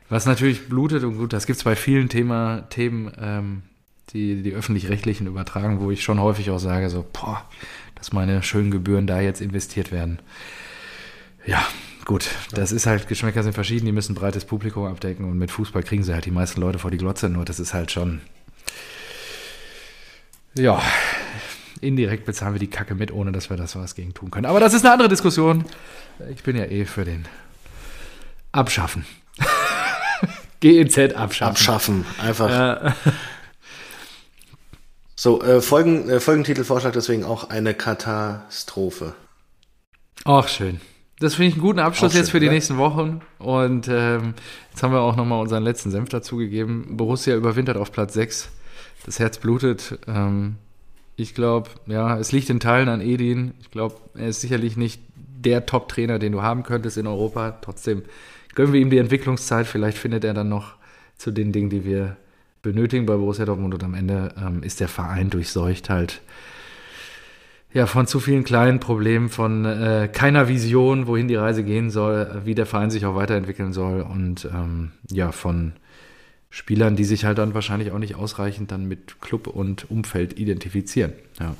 Was natürlich blutet und gut, das gibt es bei vielen Thema, Themen, ähm, die die öffentlich-rechtlichen übertragen, wo ich schon häufig auch sage so, boah, dass meine schönen Gebühren da jetzt investiert werden. Ja, gut, das ist halt, Geschmäcker sind verschieden, die müssen breites Publikum abdecken und mit Fußball kriegen sie halt die meisten Leute vor die Glotze, nur das ist halt schon, ja, indirekt bezahlen wir die Kacke mit, ohne dass wir das was gegen tun können. Aber das ist eine andere Diskussion. Ich bin ja eh für den Abschaffen. (laughs) GEZ abschaffen. Abschaffen, einfach. Ja. So, äh, Folgen, äh, Folgentitelvorschlag deswegen auch eine Katastrophe. Ach, schön. Das finde ich einen guten Abschluss schön, jetzt für die nächsten Wochen. Und ähm, jetzt haben wir auch nochmal unseren letzten Senf dazugegeben. Borussia überwintert auf Platz 6. Das Herz blutet. Ähm, ich glaube, ja, es liegt in Teilen an Edin. Ich glaube, er ist sicherlich nicht der Top-Trainer, den du haben könntest in Europa. Trotzdem gönnen wir ihm die Entwicklungszeit. Vielleicht findet er dann noch zu den Dingen, die wir benötigen bei Borussia Dortmund und am Ende ähm, ist der Verein durchseucht halt ja, von zu vielen kleinen Problemen, von äh, keiner Vision, wohin die Reise gehen soll, wie der Verein sich auch weiterentwickeln soll und ähm, ja, von Spielern, die sich halt dann wahrscheinlich auch nicht ausreichend dann mit Club und Umfeld identifizieren. Ja.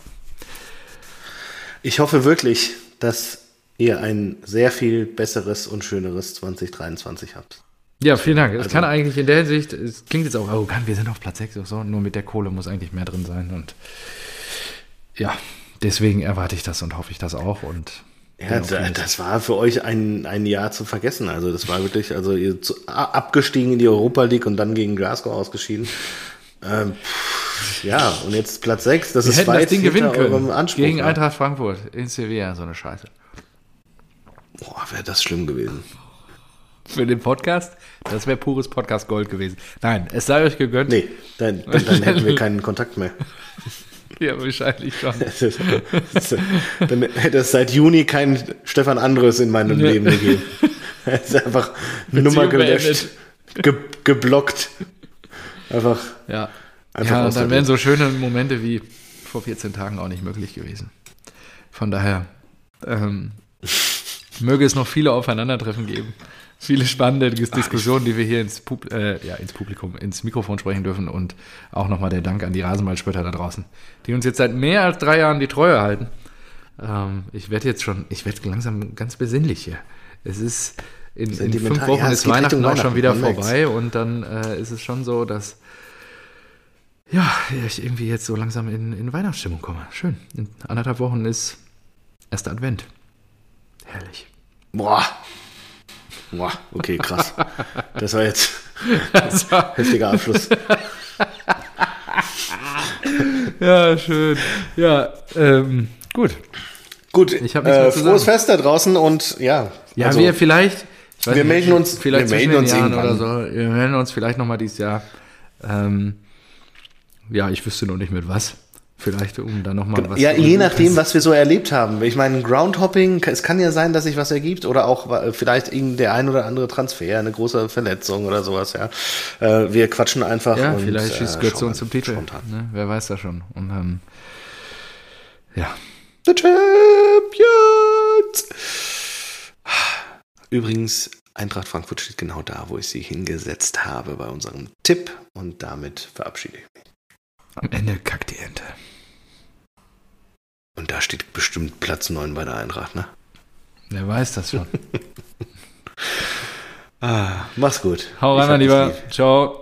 Ich hoffe wirklich, dass ihr ein sehr viel besseres und schöneres 2023 habt. Ja, vielen Dank. Es also, kann eigentlich in der Hinsicht, es klingt jetzt auch arrogant, wir sind auf Platz 6 oder so, nur mit der Kohle muss eigentlich mehr drin sein. Und ja, deswegen erwarte ich das und hoffe ich das auch. Und ja, das war für euch ein, ein Jahr zu vergessen. Also das war wirklich, also ihr zu, abgestiegen in die Europa League und dann gegen Glasgow ausgeschieden. Ähm, ja, und jetzt Platz 6, das wir ist weit das Ding gewinnen können. Anspruch, gegen. Eintracht Frankfurt in Sevilla, so eine Scheiße. Boah, wäre das schlimm gewesen für den Podcast. Das wäre pures Podcast-Gold gewesen. Nein, es sei euch gegönnt. Nee, dann, dann, dann hätten wir keinen Kontakt mehr. (laughs) Ja, wahrscheinlich schon. Dann hätte es seit Juni keinen Stefan Andres in meinem Ja. Leben gegeben. (laughs) Er ist einfach Nummer gelöscht, ge geblockt. Einfach. Ja, Einfach ja dann wären so schöne Momente wie vor 14 Tagen auch nicht möglich gewesen. Von daher ähm, möge es noch viele Aufeinandertreffen geben. Viele spannende Dis- Diskussionen, die wir hier ins, Pub äh, ja, ins Publikum, ins Mikrofon sprechen dürfen. Und auch nochmal der Dank an die Rasenballspötter da draußen, die uns jetzt seit mehr als drei Jahren die Treue halten. Ähm, ich werde jetzt schon, ich werde langsam ganz besinnlich hier. Es ist in, in fünf. Wochen Ja, ist Weihnachten Richtung auch schon Weihnachten, wieder vorbei und dann äh, ist es schon so, dass ja, ich irgendwie jetzt so langsam in, in Weihnachtsstimmung komme. Schön. In anderthalb Wochen ist erster Advent. Herrlich. Boah. Boah, okay, krass. (laughs) Das war jetzt Das war, (laughs) heftiger Abschluss. (laughs) ja, schön. Ja, ähm, gut. Gut, Ich äh, frohes. Fest da draußen und ja. Ja, also, wir vielleicht. wir melden uns- vielleicht wir melden den uns Jahren oder irgendwann. so. Wir melden uns vielleicht nochmal dieses Jahr. Ähm, ja, ich wüsste noch nicht mit was. Vielleicht, um da nochmal was ja, je nachdem, was wir so erlebt haben. Ich meine, Groundhopping, es kann ja sein, dass sich was ergibt oder auch vielleicht der ein oder andere Transfer, eine große Verletzung oder sowas, ja. Äh, wir quatschen einfach. Ja, und, vielleicht schießt äh, Götze uns zum Titel. Ne? Wer weiß das schon. Und dann, ja. The Champions! Übrigens, Eintracht Frankfurt steht genau da, wo ich sie hingesetzt habe bei unserem Tipp und damit verabschiede ich mich. Am Ende kackt die Ente. Und da steht bestimmt Platz 9 bei der Eintracht, ne? Wer weiß das schon. (laughs) Ah, mach's gut. Hau Ich rein, mein Lieber. lieb. Ciao.